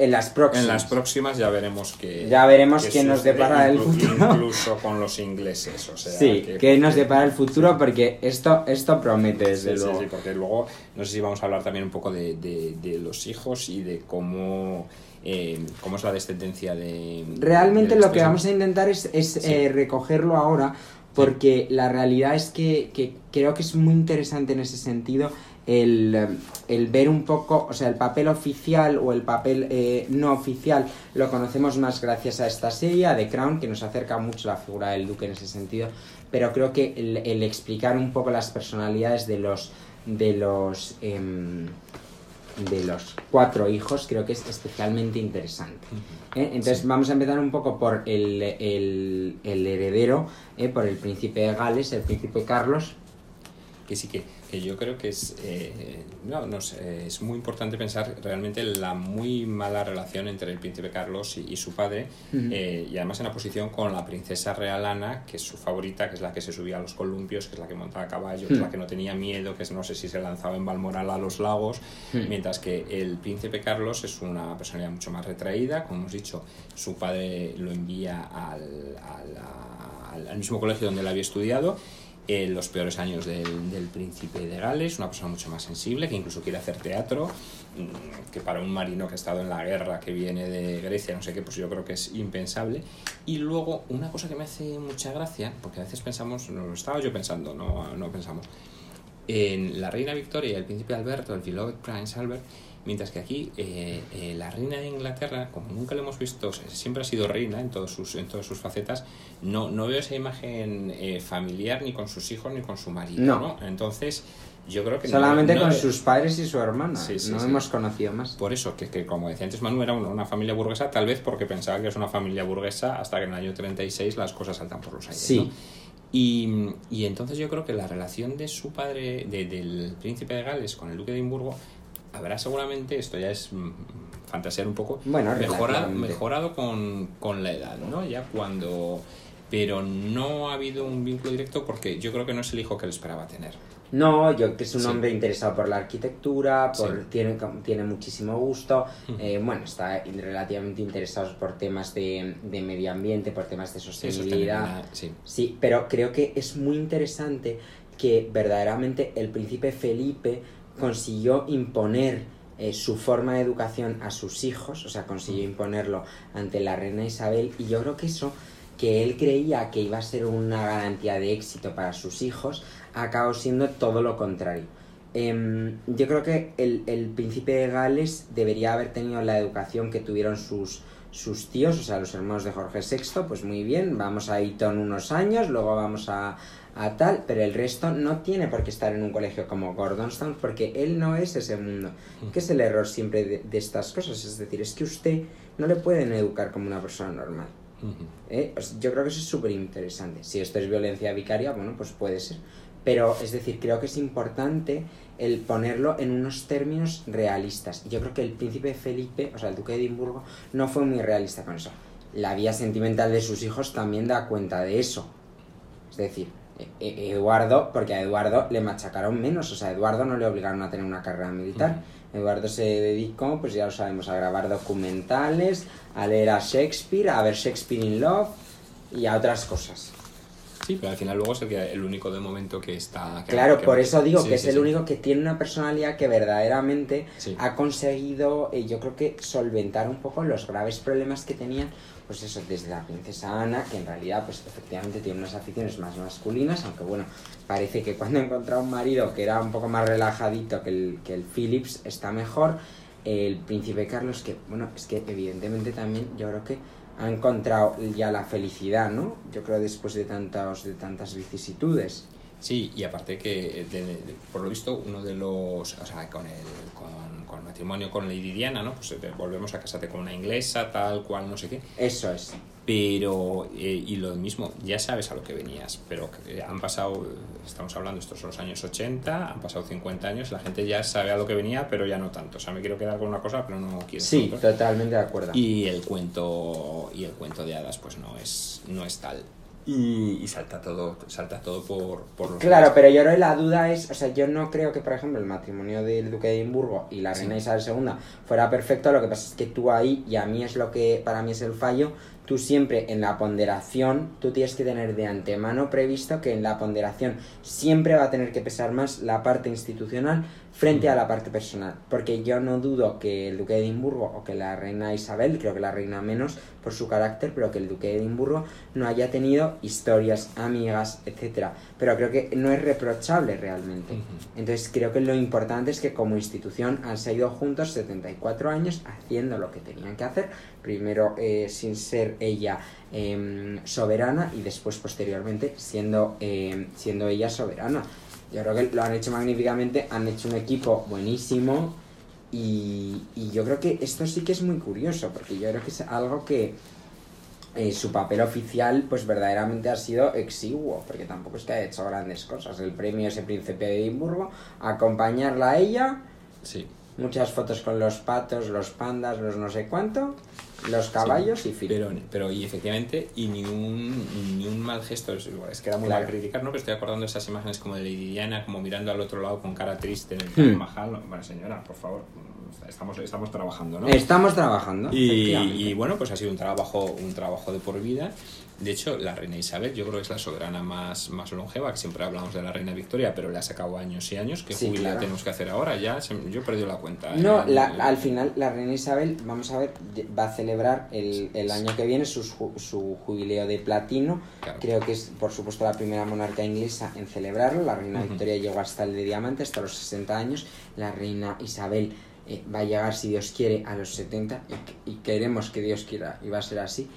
en las próximas. En las próximas ya veremos que. Ya veremos qué nos depara el futuro. <laughs> Incluso con los ingleses, o sea. Sí, que, qué nos depara el futuro porque esto, esto promete, desde sí, luego. Sí, sí, porque luego, no sé si vamos a hablar también un poco de, de, de los hijos y de cómo. Eh, cómo es la descendencia de. Realmente de lo que vamos a intentar es, es Sí. eh, recogerlo ahora porque la realidad es que, que creo que es muy interesante en ese sentido el, eh, el ver un poco, o sea, el papel oficial o el papel eh, no oficial lo conocemos más gracias a esta serie, a The Crown, que nos acerca mucho la figura del duque en ese sentido, pero creo que el, el explicar un poco las personalidades de los de los em, de los cuatro hijos creo que es especialmente interesante. ¿eh? Entonces Sí. vamos a empezar un poco por el, el, el heredero, ¿eh? por el príncipe de Gales, el príncipe Carlos, que sí que, que yo creo que es eh, no, no sé, es muy importante pensar realmente la muy mala relación entre el príncipe Carlos y, y su padre eh, y además en la posición con la princesa real Ana que es su favorita que es la que se subía a los columpios que es la que montaba a caballo que es Hmm. la que no tenía miedo que es, no sé si se lanzaba en Balmoral a los lagos Hmm. mientras que el príncipe Carlos es una personalidad mucho más retraída como hemos dicho su padre lo envía al, al- al mismo colegio donde él había estudiado en los peores años del, del príncipe de Gales, una persona mucho más sensible, que incluso quiere hacer teatro, mm, que para un marino que ha estado en la guerra, que viene de Grecia, no sé qué, pues yo creo que es impensable. Y luego, una cosa que me hace mucha gracia, porque a veces pensamos, no lo estaba yo pensando, no, no pensamos, en la reina Victoria y el príncipe Alberto, el beloved Prince Albert, mientras que aquí eh, eh, la reina de Inglaterra, como nunca lo hemos visto, siempre ha sido reina en, todos sus, en todas sus facetas, no, no veo esa imagen eh, familiar ni con sus hijos ni con su marido. No. ¿no? Entonces, yo creo que... solamente no con sus padres y su hermana. Sí, sí, no sí. hemos conocido más. Por eso, que, que como decía antes Manu, era una, una familia burguesa, tal vez porque pensaba que es una familia burguesa hasta que en el año 36 las cosas saltan por los aires. Sí. Y, y entonces yo creo que la relación de su padre, de- del príncipe de Gales con el duque de Edimburgo, habrá seguramente, esto ya es mm, fantasear un poco, Bueno, mejorado, relativamente. mejorado con, con la edad, ¿no? Ya cuando... Pero no ha habido un vínculo directo porque yo creo que no es el hijo que él esperaba tener. No, yo que es un Sí. hombre interesado por la arquitectura, por, Sí. tiene, tiene muchísimo gusto, eh, bueno, está relativamente interesado por temas de, de medio ambiente, por temas de Sí, sostenibilidad. sostenibilidad, sí. Sí, pero creo que es muy interesante que verdaderamente el príncipe Felipe consiguió imponer eh, su forma de educación a sus hijos, o sea, consiguió imponerlo ante la reina Isabel, y yo creo que eso, que él creía que iba a ser una garantía de éxito para sus hijos, acabó siendo todo lo contrario. Em, yo creo que el, el príncipe de Gales debería haber tenido la educación que tuvieron sus, sus tíos, o sea, los hermanos de Jorge VI, pues muy bien, vamos a Eton unos años, luego vamos a, a tal, pero el resto no tiene por qué estar en un colegio como Gordonstown, porque él no es ese mundo. Que es el error siempre de, de estas cosas, es decir, es que usted no le pueden educar como una persona normal. ¿eh? O sea, Yo creo que eso es súper interesante. Si esto es violencia vicaria, bueno, pues puede ser. Pero, es decir, creo que es importante el ponerlo en unos términos realistas. Y yo creo que el príncipe Felipe, o sea, el duque de Edimburgo, no fue muy realista con eso. la vida sentimental de sus hijos también da cuenta de eso. Es decir, Eduardo, porque a Eduardo le machacaron menos, o sea, a Eduardo no le obligaron a tener una carrera militar. Eduardo se dedicó, pues ya lo sabemos, a grabar documentales, a leer a Shakespeare, a ver Shakespeare in Love y a otras cosas. Sí, pero al final luego es el, que- el único de momento que está... que- Claro, que- por eso digo sí, que es sí, el único que tiene una personalidad que verdaderamente ha conseguido, eh, yo creo que solventar un poco los graves problemas que tenían, pues eso, desde la princesa Ana, que en realidad, pues efectivamente tiene unas aficiones más masculinas, aunque bueno, parece que cuando ha encontrado un marido que era un poco más relajadito que el, que el Phillips, está mejor. El príncipe Carlos, que bueno, es que evidentemente también yo creo que ha encontrado ya la felicidad, ¿no? Yo creo después de tantas, de tantas vicisitudes. Sí, y aparte que, de- por lo visto, uno de los. O sea, con el, con, con matrimonio con Lady Diana, ¿no? Pues eh, volvemos a casarte con una inglesa, tal cual, no sé qué. Eso es. Pero, eh, y lo mismo, ya sabes a lo que venías, pero que han pasado, estamos hablando, estos son los años 80, han pasado 50 años, la gente ya sabe a lo que venía, pero ya no tanto. O sea, me quiero quedar con una cosa, pero no quiero. Sí, totalmente de acuerdo. Y el cuento, y el cuento de hadas, pues no es, no es tal. Y, y salta todo, salta todo por, por los Claro, pero yo creo que la duda es, o sea, yo no creo que, por ejemplo, el matrimonio del duque de Edimburgo y la Sí. reina Isabel II fuera perfecto, lo que pasa es que tú ahí, y a mí es lo que para mí es el fallo, tú siempre en la ponderación, tú tienes que tener de antemano previsto que en la ponderación siempre va a tener que pesar más la parte institucional frente a la parte personal, porque yo no dudo que el duque de Edimburgo o que la reina Isabel, creo que la reina menos por su carácter, pero que el duque de Edimburgo no haya tenido historias, amigas, etcétera, pero creo que no es reprochable realmente. Entonces creo que lo importante es que como institución han seguido juntos 74 años haciendo lo que tenían que hacer, primero eh, sin ser ella em, soberana y después posteriormente siendo, em, siendo ella soberana. Yo creo que lo han hecho magníficamente, han hecho un equipo buenísimo y, y yo creo que esto sí que es muy curioso porque yo creo que es algo que eh, su papel oficial pues verdaderamente ha sido exiguo porque tampoco es que haya hecho grandes cosas. El premio ese príncipe de Edimburgo, acompañarla a ella, Sí. muchas fotos con los patos, los pandas, los no sé cuánto, los caballos y fin. Pero, pero y efectivamente, y ni un, ni un mal gesto, es, que era muy Claro. mal criticar, ¿no? Pero estoy acordando de esas imágenes como de Lady Diana, como mirando al otro lado con cara triste en el Taj Hmm. Mahal. ¿no? Bueno, señora, por favor, estamos, estamos trabajando, ¿no? Estamos trabajando. Y, y bueno, pues ha sido un trabajo, un trabajo de por vida. De hecho, la reina Isabel, yo creo que es la soberana más, más longeva, que siempre hablamos de la reina Victoria, pero le ha sacado años y años. ¿Qué Sí, claro. tenemos que hacer ahora? Ya se- yo he perdido la cuenta. No, ¿eh? la- al final la reina Isabel, vamos a ver, va a celebrar el, el año que viene su, su jubileo de platino. Claro. Creo que es, por supuesto, la primera monarca inglesa en celebrarlo. La reina. Victoria llegó hasta el de diamante, hasta los 60 años. La reina Isabel eh, va a llegar, si Dios quiere, a los 70 y, que- y queremos que Dios quiera y va a ser así.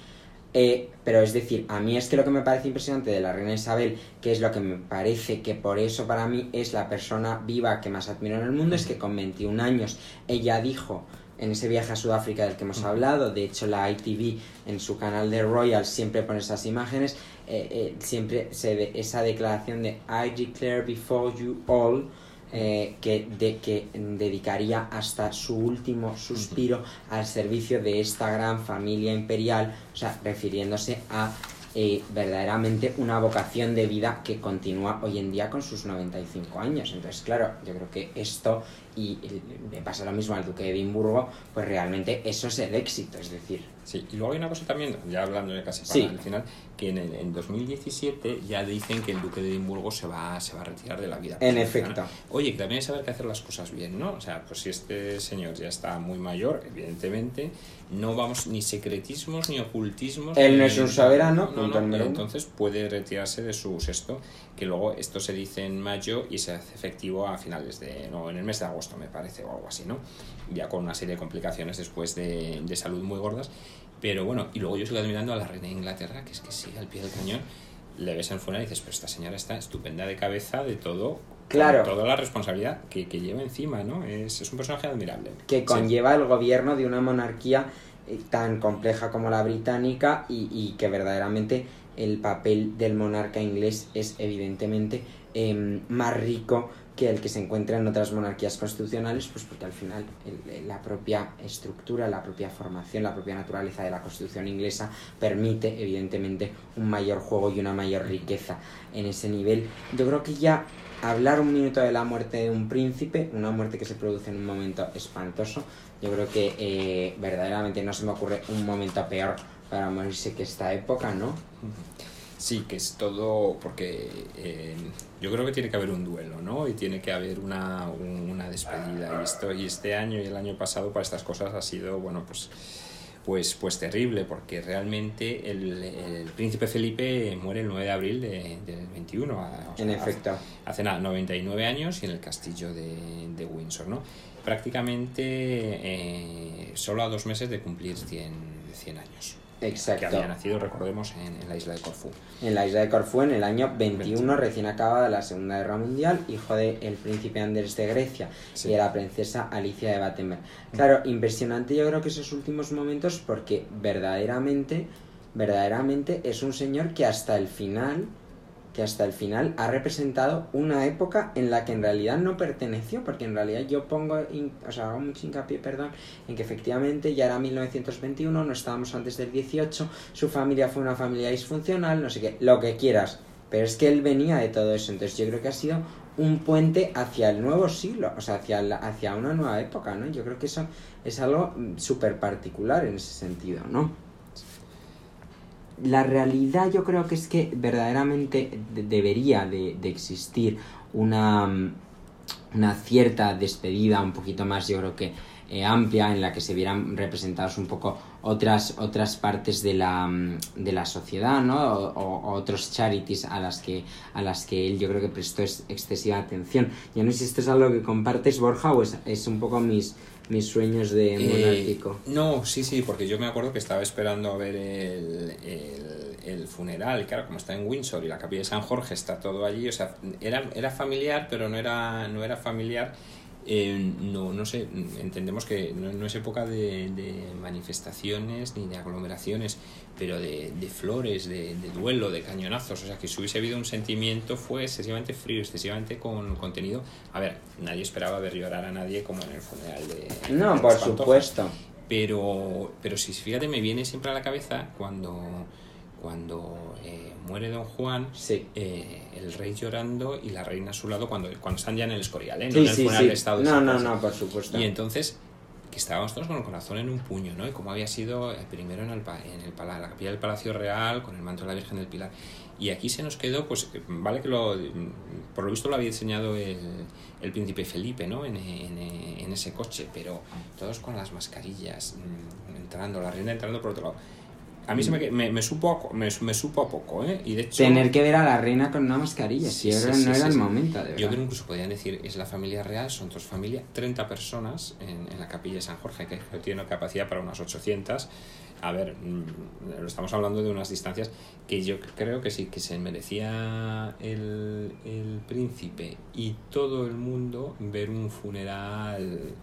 Eh, pero es decir, a mí es que lo que me parece impresionante de la reina Isabel, que es lo que me parece que por eso para mí es la persona viva que más admiro en el mundo, es que con 21 años ella dijo en ese viaje a Sudáfrica del que hemos hablado, de hecho la ITV en su canal de Royal siempre pone esas imágenes, eh, eh, siempre se ve esa declaración de I declare before you all, eh, que, de, que dedicaría hasta su último suspiro al servicio de esta gran familia imperial, o sea, refiriéndose a eh, verdaderamente una vocación de vida que continúa hoy en día con sus 95 años. Entonces, claro, yo creo que esto, y le pasa lo mismo al duque de Edimburgo, pues realmente eso es el éxito, es decir, Sí, y luego hay una cosa también, ya hablando de casi para Sí. el final, que en, el- en 2017 ya dicen que el duque de Edimburgo se va, se va a retirar de la vida. En efecto. Oye, que también hay que saber que hacer las cosas bien, ¿no? O sea, pues si este señor ya está muy mayor, evidentemente, no vamos ni secretismos ni ocultismos. Él no es un soberano, no, no, entonces puede retirarse de su sexto, que luego esto se dice en mayo y se hace efectivo a finales de, no, en el mes de agosto me parece, o algo así, ¿no? Ya con una serie de complicaciones después de, de salud muy gordas. Pero bueno, y luego yo sigo admirando a la reina de Inglaterra, que es que sigue al pie del cañón. Le ves en funeral y dices, pero esta señora está estupenda de cabeza de todo. Claro. Toda la responsabilidad que, que lleva encima, ¿no? Es, es un personaje admirable. que Sí. conlleva el gobierno de una monarquía tan compleja como la británica y, y que verdaderamente el papel del monarca inglés es evidentemente em, más rico que el que se encuentra en otras monarquías constitucionales, pues porque al final la propia estructura, la propia formación, la propia naturaleza de la constitución inglesa permite evidentemente un mayor juego y una mayor riqueza en ese nivel. Yo creo que ya hablar un minuto de la muerte de un príncipe, una muerte que se produce en un momento espantoso, yo creo que eh, verdaderamente no se me ocurre un momento peor para morirse que esta época, ¿no? Sí, que es todo porque eh, yo creo que tiene que haber un duelo, ¿no? Y tiene que haber una, una despedida. Y, esto, y este año y el año pasado para estas cosas ha sido, bueno, pues pues, pues terrible, porque realmente el, el, príncipe Felipe muere el 9 de abril de, del 21. en efecto. Hace, nada, 99 años y en el castillo de, de Windsor, ¿no? Prácticamente eh, solo a dos meses de cumplir 100, 100 años. Exacto. Que había nacido, recordemos, en, la isla de Corfú. En la isla de Corfú en el año 21, recién acabada la Segunda Guerra Mundial, hijo del el príncipe Andrés de Grecia y de la princesa Alicia de Battenberg. Claro, impresionante yo creo que esos últimos momentos porque verdaderamente, verdaderamente es un señor que hasta el final que hasta el final ha representado una época en la que en realidad no perteneció, porque en realidad yo pongo, o sea, hago mucho hincapié, perdón, en que efectivamente ya era 1921, no estábamos antes del 18, su familia fue una familia disfuncional, no sé qué, lo que quieras, pero es que él venía de todo eso, entonces yo creo que ha sido un puente hacia el nuevo siglo, o sea, hacia, hacia una nueva época, ¿no? Yo creo que eso es algo súper particular en ese sentido, ¿no? La realidad yo creo que es que verdaderamente debería de, existir una, una cierta despedida un poquito más, yo creo que eh, amplia, en la que se vieran representados un poco otras, otras partes de la, de la sociedad, ¿no? O, otros charities a las, que, a las que él yo creo que prestó excesiva atención. Yo no sé si esto es algo que compartes, Borja, o es, es un poco mis, mis sueños de eh, monárquico. no, sí, sí, porque yo me acuerdo que estaba esperando a ver el, el, funeral, claro, como está en Windsor y la capilla de San Jorge está todo allí, o sea, era, era familiar, pero no era, no era familiar eh, no, no sé, entendemos que no, es época de, manifestaciones ni de aglomeraciones, pero de, flores, de, duelo, de cañonazos. O sea, que si hubiese habido un sentimiento fue excesivamente frío, excesivamente con contenido. A ver, nadie esperaba ver llorar a nadie como en el funeral de. No, por supuesto. Pero, pero si fíjate, me viene siempre a la cabeza cuando cuando eh, muere Don Juan, eh, el rey llorando y la reina a su lado cuando, cuando están ya en el Escorial, ¿eh? no en el funeral de Estado. no, no, no, por supuesto. Y entonces, que estábamos todos con el corazón en un puño, ¿no? Y como había sido primero en, el, en el, la capilla del Palacio Real, con el manto de la Virgen del Pilar. Y aquí se nos quedó, pues, vale que lo, por lo visto lo había diseñado el, el príncipe Felipe, ¿no? En, en, en, ese coche, pero todos con las mascarillas, mm, entrando, la reina entrando por otro lado a mí se me, me, me supo, me, me, supo a poco, ¿eh? Y de hecho, Tener que ver a la reina con una mascarilla, si no era el momento. De Yo creo que incluso podrían decir, es la familia real, son dos familias, 30 personas en, en la capilla de San Jorge, que tiene capacidad para unas 800. A ver, mm, lo estamos hablando de unas distancias que yo creo que sí, que se merecía el, el príncipe y todo el mundo ver un funeral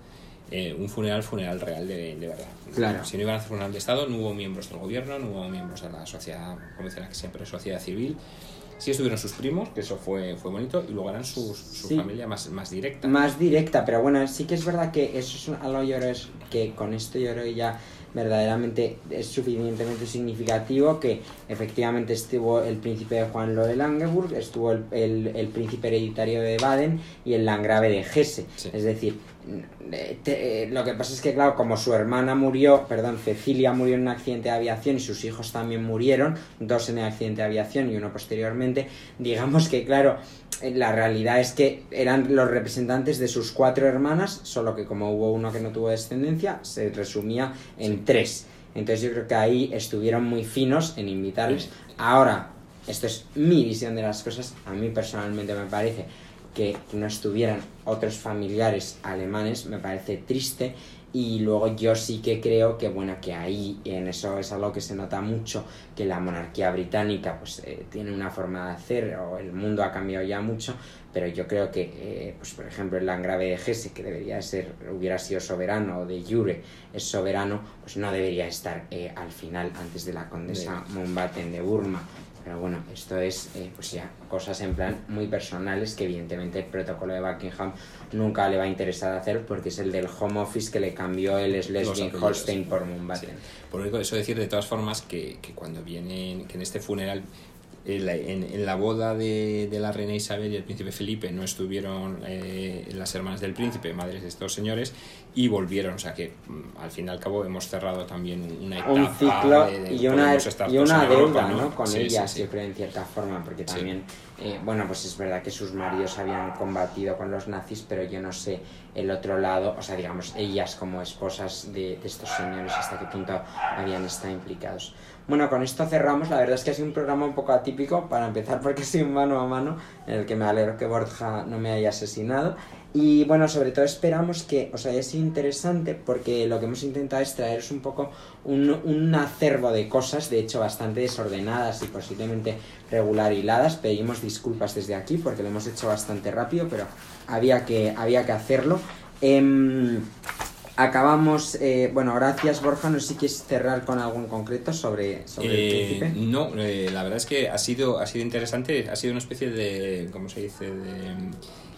eh, un funeral, funeral real de, de verdad. Claro. Si no iban a hacer funeral de Estado, no hubo miembros del gobierno, no hubo miembros de la sociedad convencional, que siempre es sociedad civil. Sí estuvieron sus primos, que eso fue, fue bonito, y luego eran sus, su familia más, más directa. Más directa, pero bueno, sí que es verdad que eso es algo yo creo es que con esto yo creo que ya verdaderamente es suficientemente significativo que efectivamente estuvo el príncipe de Juan Lo de Langeburg, estuvo el, el, el príncipe hereditario de Baden y el landgrave de Hesse. Es decir, eh, lo que pasa es que, claro, como su hermana murió, perdón, Cecilia murió en un accidente de aviación y sus hijos también murieron, dos en el accidente de aviación y uno posteriormente, digamos que, claro, la realidad es que eran los representantes de sus cuatro hermanas, solo que como hubo uno que no tuvo descendencia, se resumía en tres. Entonces yo creo que ahí estuvieron muy finos en invitarles. Ahora, esto es mi visión de las cosas, a mí personalmente me parece que no estuvieran otros familiares alemanes me parece triste y luego yo sí que creo que bueno que ahí en eso es algo que se nota mucho que la monarquía británica pues eh, tiene una forma de hacer o el mundo ha cambiado ya mucho pero yo creo que, eh, pues por ejemplo, el Landgrave de Hesse, que debería ser, hubiera sido soberano, o de Jure es soberano, pues no debería estar eh, al final, antes de la condesa Mountbatten de Burma. Pero bueno, esto es eh, pues ya cosas en plan muy personales que evidentemente el protocolo de Buckingham nunca le va a interesar hacer porque es el del Home Office que le cambió el Schleswig-Holstein por Mountbatten. Por eso decir de todas formas que, que cuando vienen, que en este funeral en, la boda de, la reina Isabel y el príncipe Felipe no estuvieron eh, las hermanas del príncipe, madres de estos señores, y volvieron. O sea que mm, al fin y al cabo hemos cerrado también una etapa. Un ciclo y una, y una deuda ¿no? con ellas, yo creo, en cierta forma, porque también, eh, bueno, pues es verdad que sus maridos habían combatido con los nazis, pero yo no sé el otro lado, o sea, digamos, ellas como esposas de, de estos señores, hasta qué punto habían estado implicados. Bueno, con esto cerramos. La verdad es que ha sido un programa un poco atípico para empezar <laughs> porque ha sido un mano a mano en el que me alegro que Borja no me haya asesinado. Y bueno, sobre todo esperamos que os haya sido interesante porque lo que hemos intentado es traeros un poco un, acervo de cosas, de hecho bastante desordenadas y posiblemente regular hiladas. Pedimos disculpas desde aquí porque lo hemos hecho bastante rápido, pero había que, había que hacerlo. Eh, Acabamos, eh, bueno, gracias Borja, no sé si quieres cerrar con algo en concreto sobre, sobre el eh, príncipe. No, eh, la verdad es que ha sido, ha sido interesante, ha sido una especie de, ¿cómo se dice?, de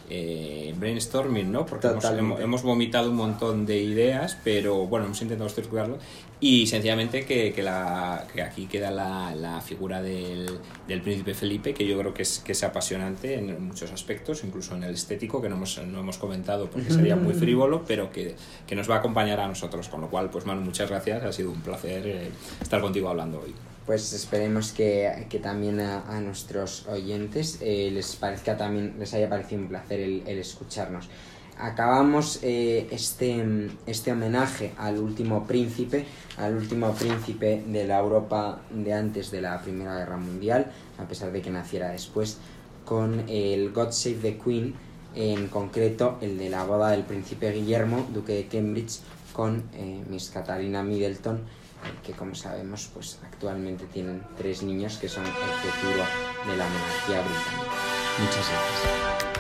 eh, brainstorming, ¿no? Porque hemos, vomitado un montón de ideas, pero bueno, hemos intentado estructurarlo y sencillamente que, que, la, que aquí queda la, la figura del, del, príncipe Felipe, que yo creo que es, que es apasionante en muchos aspectos, incluso en el estético, que no hemos, no hemos comentado porque <laughs> sería muy frívolo, pero que, que, nos va a acompañar a nosotros. Con lo cual, pues Manu, muchas gracias, ha sido un placer eh, estar contigo hablando hoy pues esperemos que, que también a, nuestros oyentes eh, les parezca también les haya parecido un placer el, el escucharnos. Acabamos eh, este, este homenaje al último príncipe al último príncipe de la Europa de antes de la Primera Guerra Mundial a pesar de que naciera después con el God Save the Queen en concreto el de la boda del príncipe Guillermo duque de Cambridge con eh, Miss Catalina Middleton que como sabemos pues actualmente tienen tres niños que son el futuro de la monarquía británica. Muchas gracias.